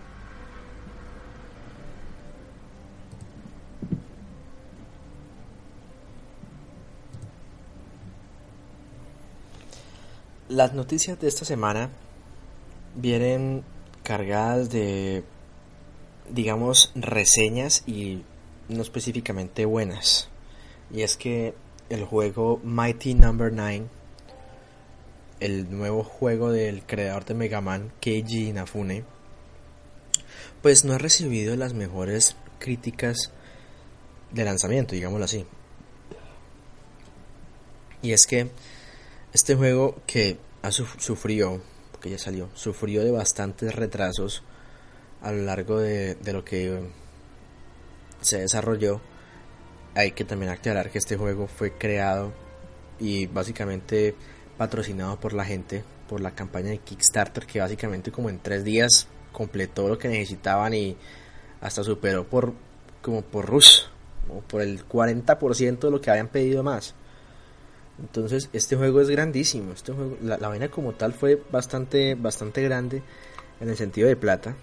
Las noticias de esta semana vienen cargadas de, digamos, reseñas y no específicamente buenas. Y es que el juego Mighty Number no. 9 el nuevo juego del creador de Mega Man, Keiji Inafune, pues no ha recibido las mejores críticas de lanzamiento, digámoslo así. Y es que este juego que ha sufrido, porque ya salió, sufrió de bastantes retrasos a lo largo de, lo que se desarrolló. Hay que también aclarar que este juego fue creado y básicamente patrocinado por la gente, por la campaña de Kickstarter, que básicamente como en tres días completó lo que necesitaban y hasta superó por como por Rush, por el 40% de lo que habían pedido más. Entonces este juego es grandísimo, este juego, la, la vaina como tal fue bastante, bastante grande en el sentido de plata,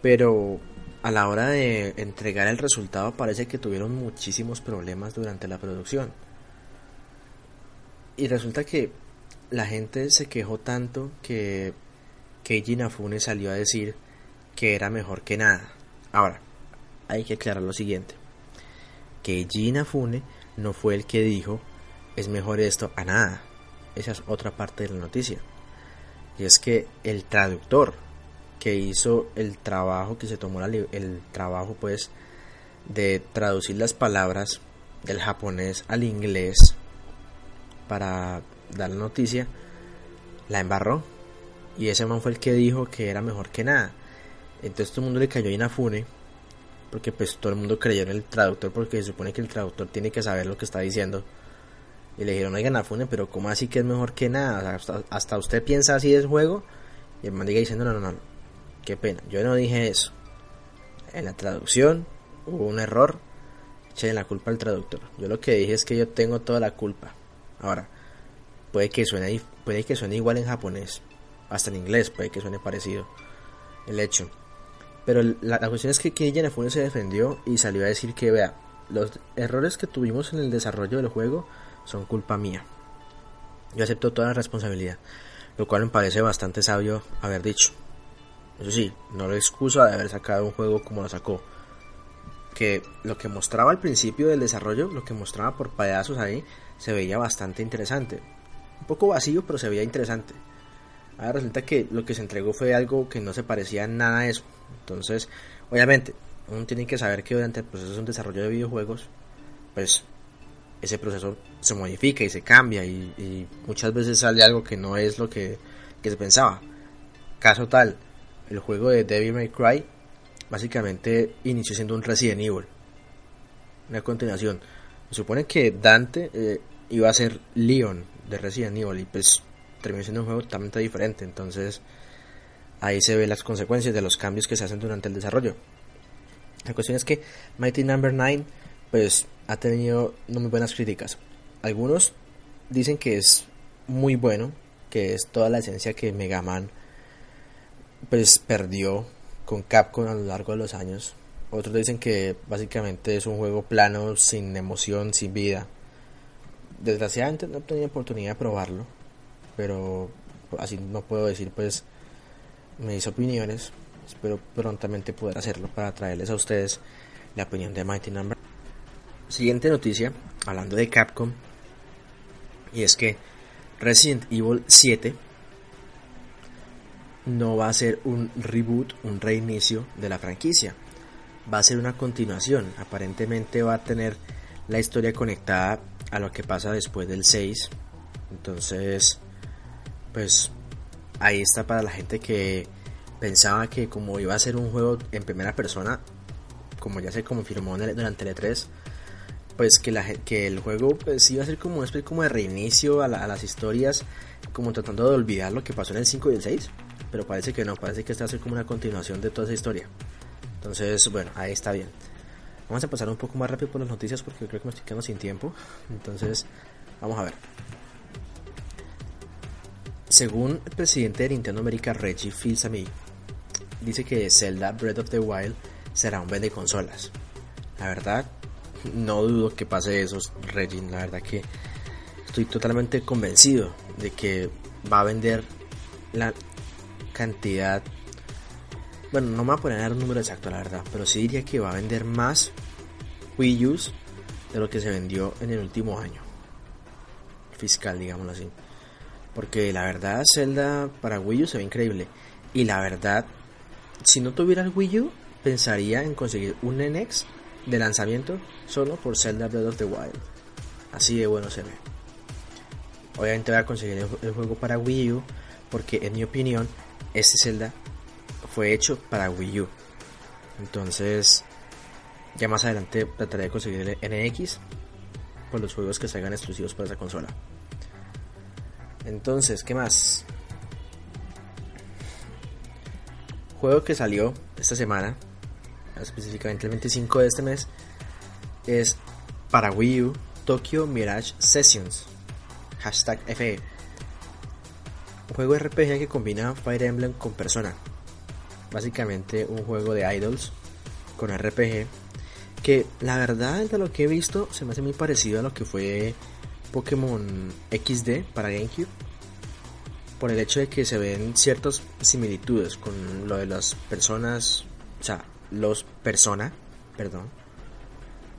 pero a la hora de entregar el resultado parece que tuvieron muchísimos problemas durante la producción y resulta que la gente se quejó tanto que Keiji Nafune salió a decir que era mejor que nada. Ahora, hay que aclarar lo siguiente. Keiji Nafune no fue el que dijo es mejor esto a nada. Esa es otra parte de la noticia. Y es que el traductor que hizo el trabajo, que se tomó el trabajo pues de traducir las palabras del japonés al inglés para dar la noticia, la embarró. Y ese man fue el que dijo que era mejor que nada. Entonces todo el mundo le cayó en Afune. Porque pues todo el mundo creyó en el traductor porque se supone que el traductor tiene que saber lo que está diciendo. Y le dijeron, oigan Afune, pero ¿cómo así que es mejor que nada? hasta, usted piensa así del juego. Y el man diga diciendo, no, no, no, qué pena. Yo no dije eso. En la traducción hubo un error. Echen la culpa al traductor. Yo lo que dije es que yo tengo toda la culpa. Ahora, puede que suene, puede que suene igual en japonés. Hasta en inglés puede que suene parecido. El hecho. Pero la, cuestión es que Keiji Inafune se defendió y salió a decir que, vea, los errores que tuvimos en el desarrollo del juego son culpa mía. Yo acepto toda la responsabilidad, lo cual me parece bastante sabio haber dicho. Eso sí, no lo excuso de haber sacado un juego como lo sacó. Que lo que mostraba al principio del desarrollo, lo que mostraba por pedazos ahí, se veía bastante interesante. Un poco vacío, pero se veía interesante. Ahora resulta que lo que se entregó fue algo que no se parecía nada a eso. Entonces, obviamente, uno tiene que saber que durante el proceso de desarrollo de videojuegos, pues ese proceso se modifica y se cambia y, muchas veces sale algo que no es lo que, se pensaba. Caso tal, el juego de Devil May Cry básicamente inició siendo un Resident Evil. Una continuación. Se supone que Dante eh, iba a ser Leon de Resident Evil y pues terminó siendo un juego totalmente diferente. Entonces ahí se ven las consecuencias de los cambios que se hacen durante el desarrollo. La cuestión es que Mighty Number no. 9 pues ha tenido no muy buenas críticas. Algunos dicen que es muy bueno, que es toda la esencia que Mega Man pues perdió con Capcom a lo largo de los años. Otros dicen que básicamente es un juego plano, sin emoción, sin vida. Desgraciadamente no tenido oportunidad de probarlo, pero así no puedo decir pues mis opiniones. Espero prontamente poder hacerlo para traerles a ustedes la opinión de Mighty Number. Siguiente noticia, hablando de Capcom, y es que Resident Evil 7 no va a ser un reboot, un reinicio de la franquicia. Va a ser una continuación. Aparentemente va a tener la historia conectada a lo que pasa después del 6. Entonces, pues ahí está para la gente que pensaba que como iba a ser un juego en primera persona, como ya se confirmó durante el E3, pues que, la, que el juego pues iba a ser como una especie como de reinicio a, las historias, como tratando de olvidar lo que pasó en el 5 y el 6, pero parece que no, parece que esta va a ser como una continuación de toda esa historia. Entonces, bueno, ahí está bien. Vamos a pasar un poco más rápido por las noticias porque creo que me estoy quedando sin tiempo. Entonces, vamos a ver. Según el presidente de Nintendo América, Reggie Fils-Aimé, dice que Zelda Breath of the Wild será un vende consolas. La verdad, no dudo que pase eso, Reggie. La verdad que estoy totalmente convencido de que va a vender la cantidad. Bueno, no me voy a poner un número exacto, la verdad, pero sí diría que va a vender más Wii U de lo que se vendió en el último año fiscal, digámoslo así. Porque la verdad, Zelda para Wii U se ve increíble. Y la verdad, si no tuviera el Wii U, pensaría en conseguir un NX de lanzamiento solo por Zelda Breath of the Wild. Así de bueno se ve. Obviamente voy a conseguir el, juego para Wii U porque en mi opinión este Zelda fue hecho para Wii U. Entonces ya más adelante trataré de conseguir el NX por los juegos que salgan exclusivos para esa consola. Entonces, ¿qué más? Juego que salió esta semana específicamente el 25 de este mes, es para Wii U Tokyo Mirage Sessions. Hashtag FE. Un juego RPG que combina Fire Emblem con Persona. Básicamente un juego de idols con RPG. Que la verdad de lo que he visto se me hace muy parecido a lo que fue Pokémon XD para GameCube. Por el hecho de que se ven ciertas similitudes con lo de las personas, o sea, los persona, perdón,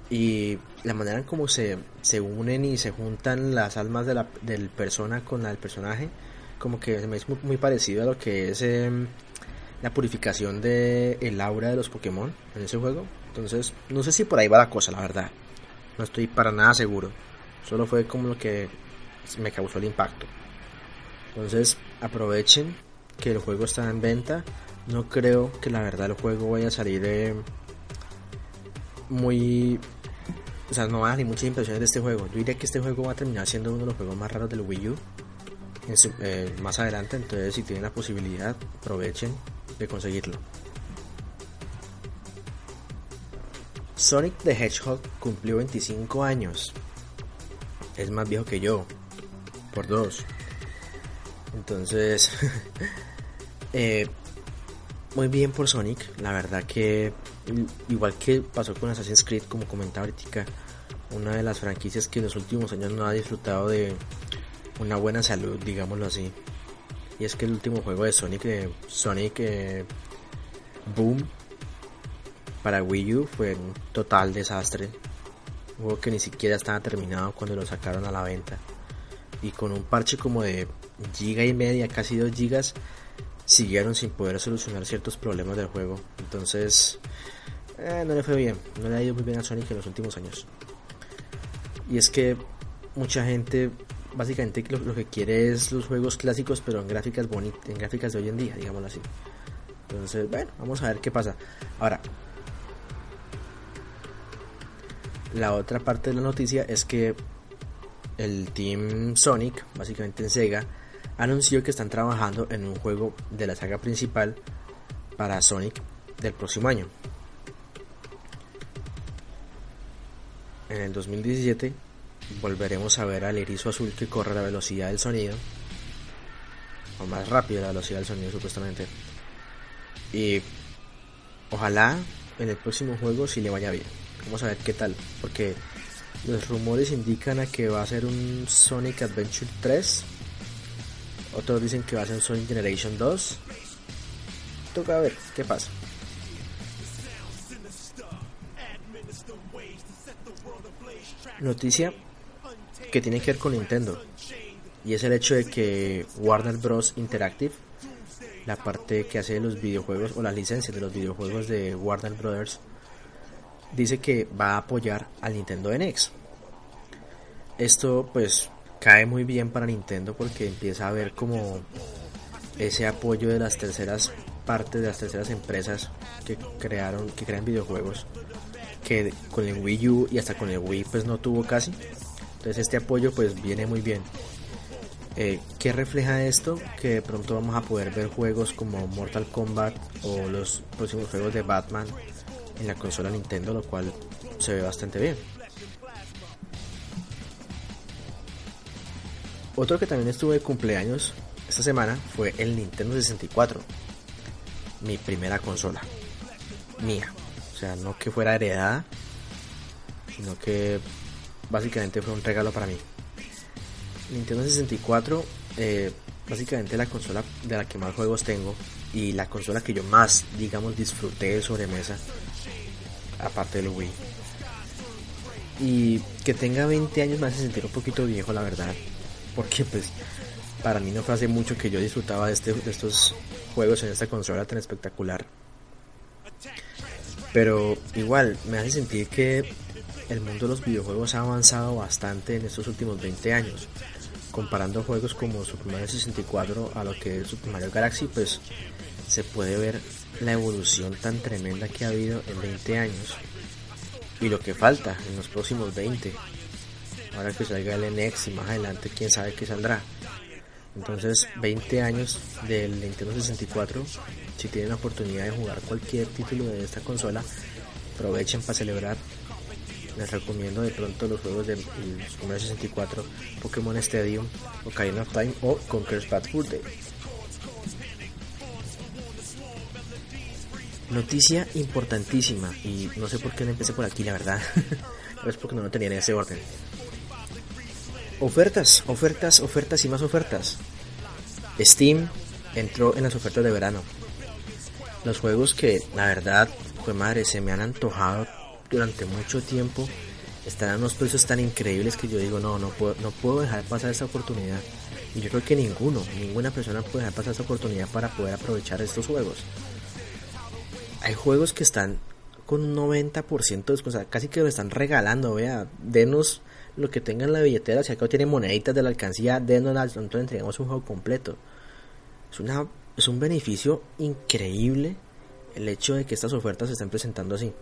y la manera en cómo se, se unen y se juntan las almas de la, del persona con la del personaje, como que me es muy, parecido a lo que es em, la purificación de el aura de los Pokémon en ese juego. Entonces, no sé si por ahí va la cosa, la verdad. No estoy para nada seguro. Solo fue como lo que me causó el impacto. Entonces, aprovechen que el juego está en venta. No creo que la verdad el juego vaya a salir de muy o sea, no va a ni muchas impresiones de este juego. Yo diría que este juego va a terminar siendo uno de los juegos más raros del Wii U eh, más adelante. Entonces, si tienen la posibilidad, aprovechen de conseguirlo. Sonic the Hedgehog cumplió 25 años. Es más viejo que yo. Por dos. Entonces, eh, muy bien por Sonic. La verdad que, igual que pasó con Assassin's Creed, como comentaba ahorita, una de las franquicias que en los últimos años no ha disfrutado de una buena salud, digámoslo así. Y es que el último juego de Sonic, de Sonic eh, Boom, para Wii U fue un total desastre. Un juego que ni siquiera estaba terminado cuando lo sacaron a la venta. Y con un parche como de giga y media, casi 2 gigas, siguieron sin poder solucionar ciertos problemas del juego. Entonces, eh, no le fue bien. No le ha ido muy bien a Sonic en los últimos años. Y es que mucha gente básicamente lo, que quiere es los juegos clásicos pero en gráficas bonitas, en gráficas de hoy en día, digámoslo así. Entonces, bueno, vamos a ver qué pasa. Ahora, la otra parte de la noticia es que el Team Sonic, básicamente en Sega, anunció que están trabajando en un juego de la saga principal para Sonic del próximo año. En el 2017 volveremos a ver al erizo azul que corre a la velocidad del sonido, o más rápido la velocidad del sonido supuestamente. Y ojalá en el próximo juego si le vaya bien. Vamos a ver qué tal, porque los rumores indican a que va a ser un Sonic Adventure 3. Otros dicen que va a ser Sonic Generation 2. Toca ver qué pasa. Noticia que tiene que ver con Nintendo. Y es el hecho de que Warner Bros. Interactive, la parte que hace los videojuegos o las licencias de los videojuegos de Warner Brothers, dice que va a apoyar al Nintendo NX. Esto pues cae muy bien para Nintendo porque empieza a ver como ese apoyo de las terceras partes de las terceras empresas que crearon que crean videojuegos que con el Wii U y hasta con el Wii pues no tuvo casi entonces este apoyo pues viene muy bien. Eh, ¿Qué refleja esto? Que de pronto vamos a poder ver juegos como Mortal Kombat o los próximos juegos de Batman en la consola Nintendo, lo cual se ve bastante bien. Otro que también estuvo de cumpleaños esta semana fue el Nintendo 64. Mi primera consola. Mía. O sea, no que fuera heredada, sino que básicamente fue un regalo para mí. Nintendo 64, eh, básicamente la consola de la que más juegos tengo y la consola que yo más, digamos, disfruté de sobremesa, aparte del Wii. Y que tenga 20 años me hace sentir un poquito viejo, la verdad, porque pues para mí no fue hace mucho que yo disfrutaba de, este, de estos juegos en esta consola tan espectacular. Pero igual, me hace sentir que el mundo de los videojuegos ha avanzado bastante en estos últimos 20 años. Comparando juegos como Super Mario 64 a lo que es Super Mario Galaxy, pues se puede ver la evolución tan tremenda que ha habido en 20 años y lo que falta en los próximos 20. Ahora que salga el NX y más adelante quién sabe qué saldrá. Entonces 20 años del Nintendo 64, si tienen la oportunidad de jugar cualquier título de esta consola, aprovechen para celebrar les recomiendo de pronto los juegos de Super 64, Pokémon Stadium, Ocarina of Time o Conker's Bad Fur Day. Noticia importantísima y no sé por qué no empecé por aquí la verdad, es porque no lo tenía en ese orden. Ofertas, ofertas, ofertas y más ofertas. Steam entró en las ofertas de verano. Los juegos que la verdad, fue madre, se me han antojado durante mucho tiempo están a unos precios tan increíbles que yo digo, no, no puedo, no puedo dejar pasar esa oportunidad. Y yo creo que ninguno, ninguna persona puede dejar pasar esta oportunidad para poder aprovechar estos juegos. Hay juegos que están con un 90% de cosas, casi que lo están regalando, vea, denos lo que tengan en la billetera, si acá tiene moneditas de la alcancía, denos, entonces entregamos un juego completo. Es, una, es un beneficio increíble el hecho de que estas ofertas se estén presentando así.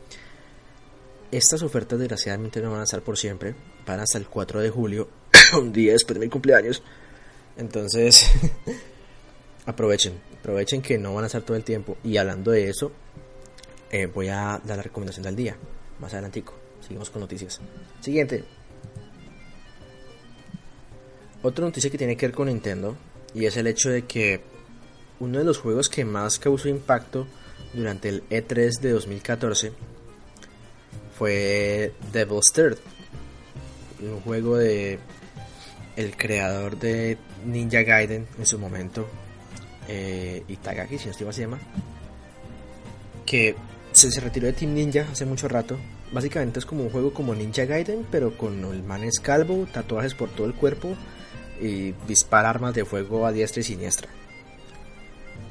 Estas ofertas desgraciadamente no van a estar por siempre, van hasta el 4 de julio, un día después de mi cumpleaños. Entonces, aprovechen, aprovechen que no van a estar todo el tiempo. Y hablando de eso, eh, voy a dar la recomendación del día, más adelantico. Seguimos con noticias. Siguiente. Otra noticia que tiene que ver con Nintendo, y es el hecho de que uno de los juegos que más causó impacto durante el E3 de 2014 fue Devil's Third, un juego de el creador de Ninja Gaiden en su momento, eh, Itagaki, si no estoy se llama, que se, se, retiró de Team Ninja hace mucho rato. Básicamente es como un juego como Ninja Gaiden, pero con el man es calvo, tatuajes por todo el cuerpo y dispara armas de fuego a diestra y siniestra.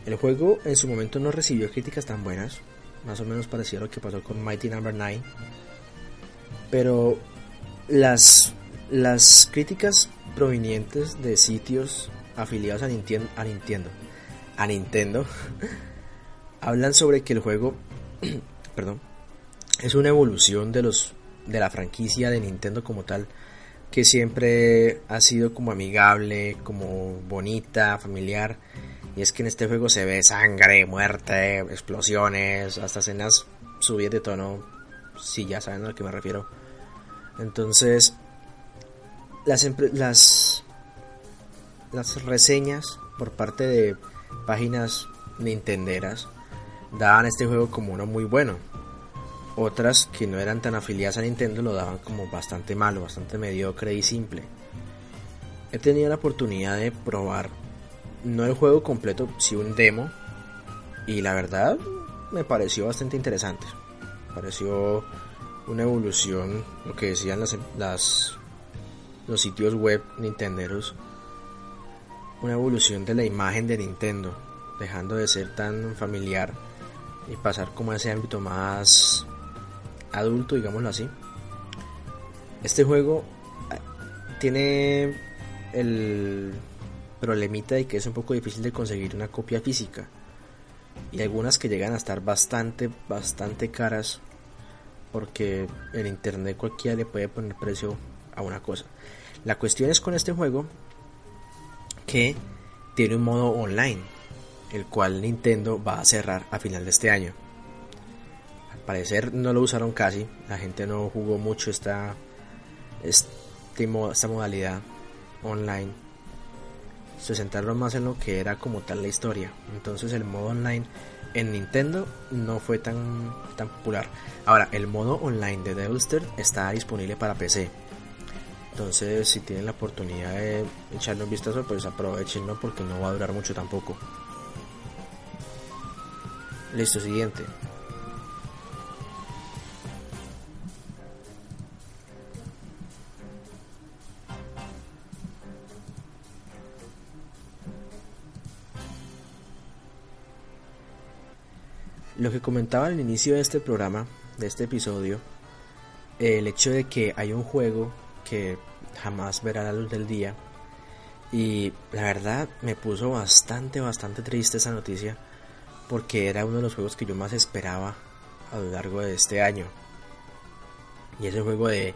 El juego en su momento no recibió críticas tan buenas, más o menos parecido a lo que pasó con Mighty Number no. 9. Pero las, las críticas provenientes de sitios afiliados a Nintendo, a Nintendo, a Nintendo hablan sobre que el juego, perdón, es una evolución de los de la franquicia de Nintendo como tal, que siempre ha sido como amigable, como bonita, familiar y es que en este juego se ve sangre, muerte, explosiones, hasta escenas subidas de tono, si ya saben a lo que me refiero. Entonces, las, reseñas por parte de páginas nintenderas daban este juego como uno muy bueno. Otras que no eran tan afiliadas a Nintendo lo daban como bastante malo, bastante mediocre y simple. He tenido la oportunidad de probar no el juego completo, sí un demo. Y la verdad me pareció bastante interesante. Pareció una evolución, lo que decían las, las los sitios web nintenderos, una evolución de la imagen de Nintendo, dejando de ser tan familiar y pasar como a ese ámbito más adulto, digámoslo así. Este juego eh, tiene el problemita de que es un poco difícil de conseguir una copia física. Y algunas que llegan a estar bastante bastante caras porque en internet cualquiera le puede poner precio a una cosa. La cuestión es con este juego que tiene un modo online el cual Nintendo va a cerrar a final de este año parecer no lo usaron casi la gente no jugó mucho esta este esta modalidad online se centraron más en lo que era como tal la historia. Entonces el modo online en Nintendo no fue tan, tan popular. Ahora, el modo online de Devilster está disponible para PC. Entonces, si tienen la oportunidad de echarle un vistazo, pues aprovechenlo porque no va a durar mucho tampoco. Listo, siguiente. Lo que comentaba al inicio de este programa, de este episodio, el hecho de que hay un juego que jamás verá la luz del día. Y la verdad me puso bastante, bastante triste esa noticia. Porque era uno de los juegos que yo más esperaba a lo largo de este año. Y es el juego de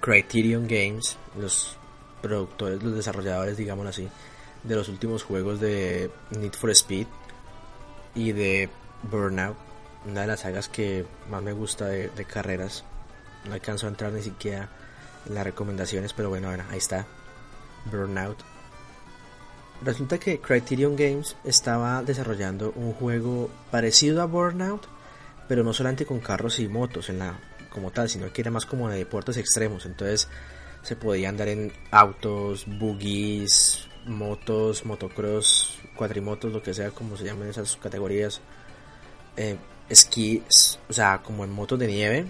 Criterion Games, los productores, los desarrolladores, digámoslo así, de los últimos juegos de Need for Speed y de Burnout, una de las sagas que más me gusta de, carreras. No alcanzo a entrar ni siquiera en las recomendaciones, pero bueno, ahí está. Burnout. Resulta que Criterion Games estaba desarrollando un juego parecido a Burnout, pero no solamente con carros y motos como tal, sino que era más como de deportes extremos. Entonces se podía andar en autos, buggies, motos, motocross, cuatrimotos, lo que sea, como se llaman esas categorías eh, esquís, o sea, como en motos de nieve,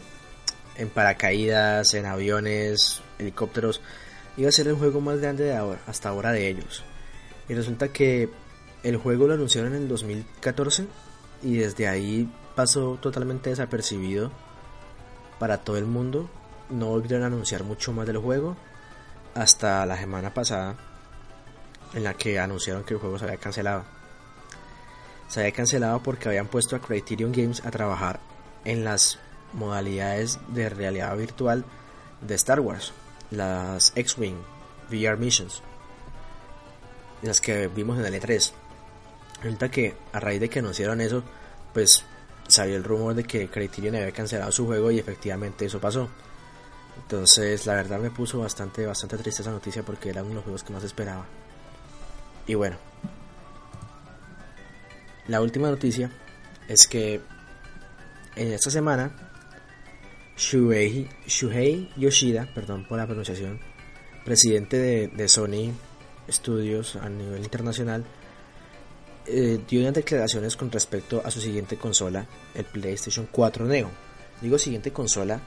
en paracaídas, en aviones, helicópteros. Iba a ser el juego más grande de ahora, hasta ahora de ellos. Y resulta que el juego lo anunciaron en el 2014 y desde ahí pasó totalmente desapercibido para todo el mundo. No volvieron a anunciar mucho más del juego hasta la semana pasada en la que anunciaron que el juego se había cancelado. Se había cancelado porque habían puesto a Criterion Games a trabajar en las modalidades de realidad virtual de Star Wars, las X-Wing VR Missions, las que vimos en el E3. Resulta que a raíz de que anunciaron eso, pues salió el rumor de que Criterion había cancelado su juego y efectivamente eso pasó. Entonces, la verdad me puso bastante, bastante triste esa noticia porque era uno de los juegos que más esperaba. Y bueno, la última noticia es que en esta semana Shuhei, Yoshida, perdón por la pronunciación, presidente de, de Sony Studios a nivel internacional, eh, dio unas declaraciones con respecto a su siguiente consola, el PlayStation 4 Neo. Digo siguiente consola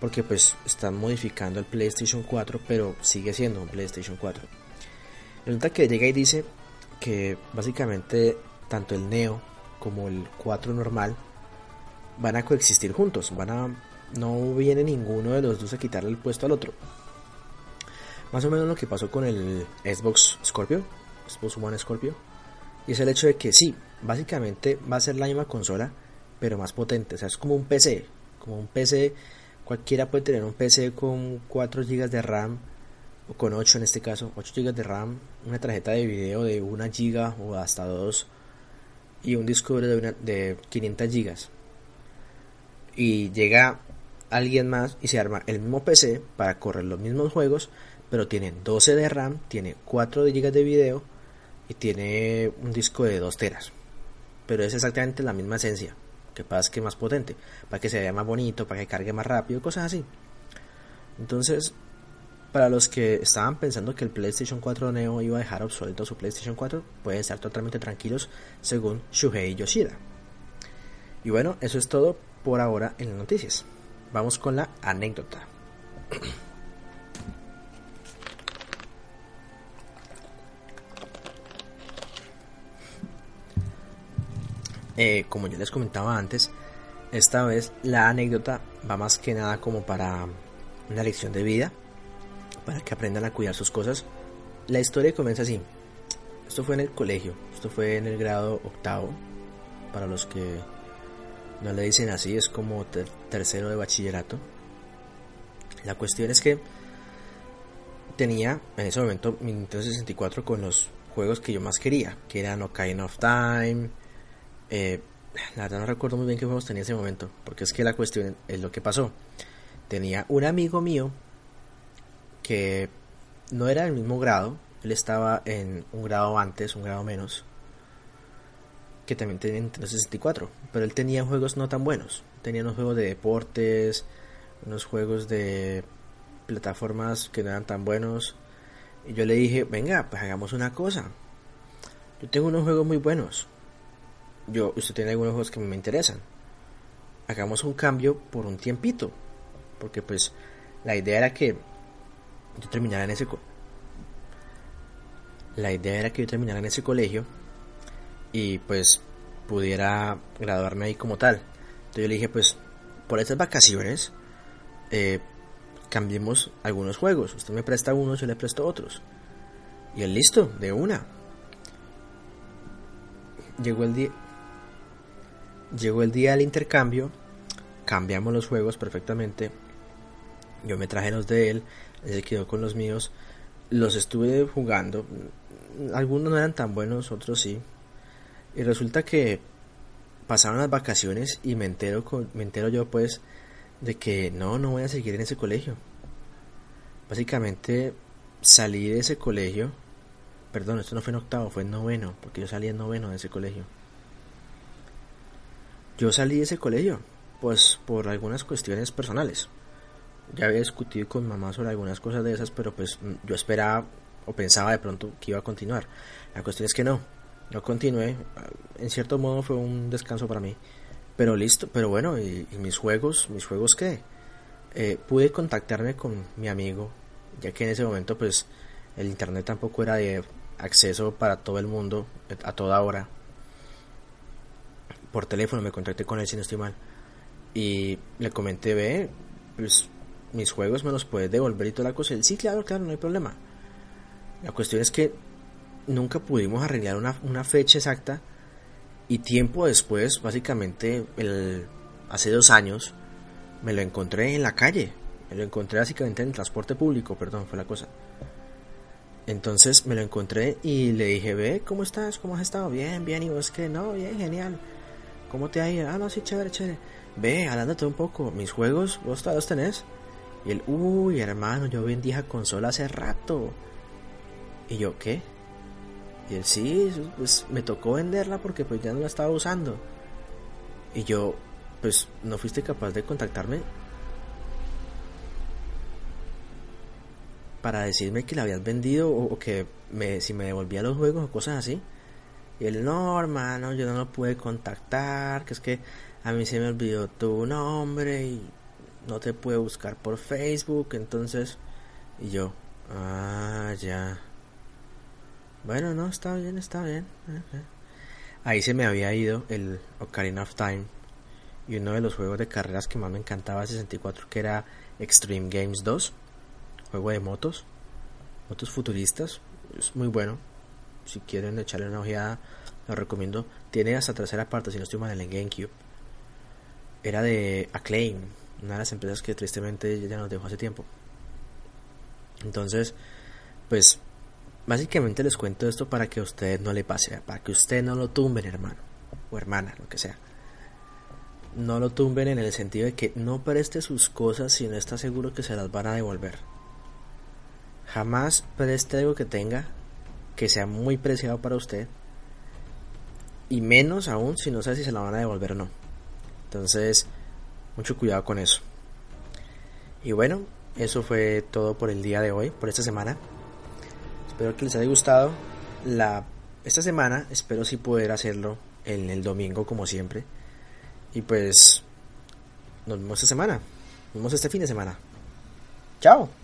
porque pues están modificando el PlayStation 4, pero sigue siendo un PlayStation 4. Resulta que llega y dice que básicamente tanto el Neo como el 4 normal van a coexistir juntos, van a no viene ninguno de los dos a quitarle el puesto al otro. Más o menos lo que pasó con el Xbox Scorpio, Xbox One Scorpio, y es el hecho de que sí, básicamente va a ser la misma consola, pero más potente. O sea, es como un PC. Como un PC, cualquiera puede tener un PC con 4 GB de RAM, o con 8 en este caso, 8 GB de RAM, una tarjeta de video de 1 GB o hasta 2, y un disco duro de, de 500 GB. Y llega alguien más y se arma el mismo PC para correr los mismos juegos, pero tiene 12 de RAM, tiene 4 GB de video y tiene un disco de 2 teras. Pero es exactamente la misma esencia. Que pasa que más potente. Para que se vea más bonito, para que cargue más rápido, cosas así. Entonces, para los que estaban pensando que el PlayStation 4 Neo iba a dejar obsoleto su PlayStation 4, pueden estar totalmente tranquilos según Shuhei Yoshida. Y bueno, eso es todo por ahora en las noticias. Vamos con la anécdota. Eh, como ya les comentaba antes, esta vez la anécdota va más que nada como para una lección de vida, para que aprendan a cuidar sus cosas. La historia comienza así. Esto fue en el colegio, esto fue en el grado octavo, para los que no le dicen así, es como tercero de bachillerato. La cuestión es que tenía en ese momento mi Nintendo 64 con los juegos que yo más quería, que eran Ocarina of Time, eh, la verdad no recuerdo muy bien qué juegos tenía en ese momento, porque es que la cuestión es lo que pasó. Tenía un amigo mío que no era del mismo grado, él estaba en un grado antes, un grado menos, que también tenía Nintendo 64, pero él tenía juegos no tan buenos. Tenía unos juegos de deportes, unos juegos de plataformas que no eran tan buenos. Y yo le dije, venga, pues hagamos una cosa. Yo tengo unos juegos muy buenos yo, usted tiene algunos juegos que me interesan. Hagamos un cambio por un tiempito. Porque pues la idea era que yo terminara en ese la idea era que yo terminara en ese colegio y pues pudiera graduarme ahí como tal. Entonces yo le dije pues por estas vacaciones eh, cambiemos algunos juegos. Usted me presta unos, yo le presto otros. Y él listo, de una. Llegó el día, Llegó el día del intercambio, cambiamos los juegos perfectamente. Yo me traje los de él, él quedó con los míos. Los estuve jugando. Algunos no eran tan buenos, otros sí. Y resulta que pasaron las vacaciones y me entero, me entero yo pues de que no, no voy a seguir en ese colegio. Básicamente salí de ese colegio. Perdón, esto no fue en octavo, fue en noveno, porque yo salí en noveno de ese colegio. Yo salí de ese colegio, pues por algunas cuestiones personales. Ya había discutido con mamá sobre algunas cosas de esas, pero pues mm, yo esperaba o pensaba de pronto que iba a continuar. La cuestión es que no, no continué. En cierto modo fue un descanso para mí. Pero listo, pero bueno, y, mis juegos, mis juegos qué? Eh, pude contactarme con mi amigo, ya que en ese momento pues el internet tampoco era de acceso para todo el mundo a toda hora. Por teléfono me contacté con él si no estoy mal. Y le comenté, ve, pues mis juegos me los puedes devolver y toda la cosa. Él, sí, claro, claro, no hay problema. La cuestión es que nunca pudimos arreglar una, fecha exacta y tiempo después, básicamente hace dos años, me lo encontré en la calle. Me lo encontré básicamente en el transporte público, perdón, fue la cosa. Entonces me lo encontré y le dije, ve, ¿cómo estás? ¿Cómo has estado? Bien, bien. Y vos que no, bien, genial. ¿Cómo te ha ido? Ah, no, sí, chévere, chévere. Ve, hablándote un poco. Mis juegos, vos los tenés. Y él, uy, hermano, yo vendí esa consola hace rato. Y yo, ¿qué? Y él, sí, pues me tocó venderla porque pues ya no la estaba usando. Y yo, pues, ¿no fuiste capaz de contactarme? Para decirme que la habías vendido o, que me, si me devolvía los juegos o cosas así. Y él, no, hermano, yo no lo pude contactar, que es que a mí se me olvidó tu nombre y no te pude buscar por Facebook, entonces... Y yo, ah, ya. Bueno, no, está bien, está bien. Ahí se me había ido el Ocarina of Time y uno de los juegos de carreras que más me encantaba 64 que era Extreme Games 2, juego de motos, motos futuristas, es muy bueno. Si quieren echarle una ojeada, lo recomiendo. Tiene hasta tercera parte, si no estoy mal, en GameCube. Era de Acclaim, una de las empresas que tristemente ya nos dejó hace tiempo. Entonces, pues Básicamente les cuento esto para que a usted no le pase, para que usted no lo tumben, hermano o hermana, lo que sea. No lo tumben en el sentido de que no preste sus cosas si no está seguro que se las van a devolver. Jamás preste algo que tenga que sea muy preciado para usted y menos aún si no sabe si se la van a devolver o no. Entonces, mucho cuidado con eso. Y bueno, eso fue todo por el día de hoy, por esta semana. Espero que les haya gustado. La, esta semana espero sí poder hacerlo en el domingo como siempre. Y pues nos vemos esta semana. Nos vemos este fin de semana. Chao.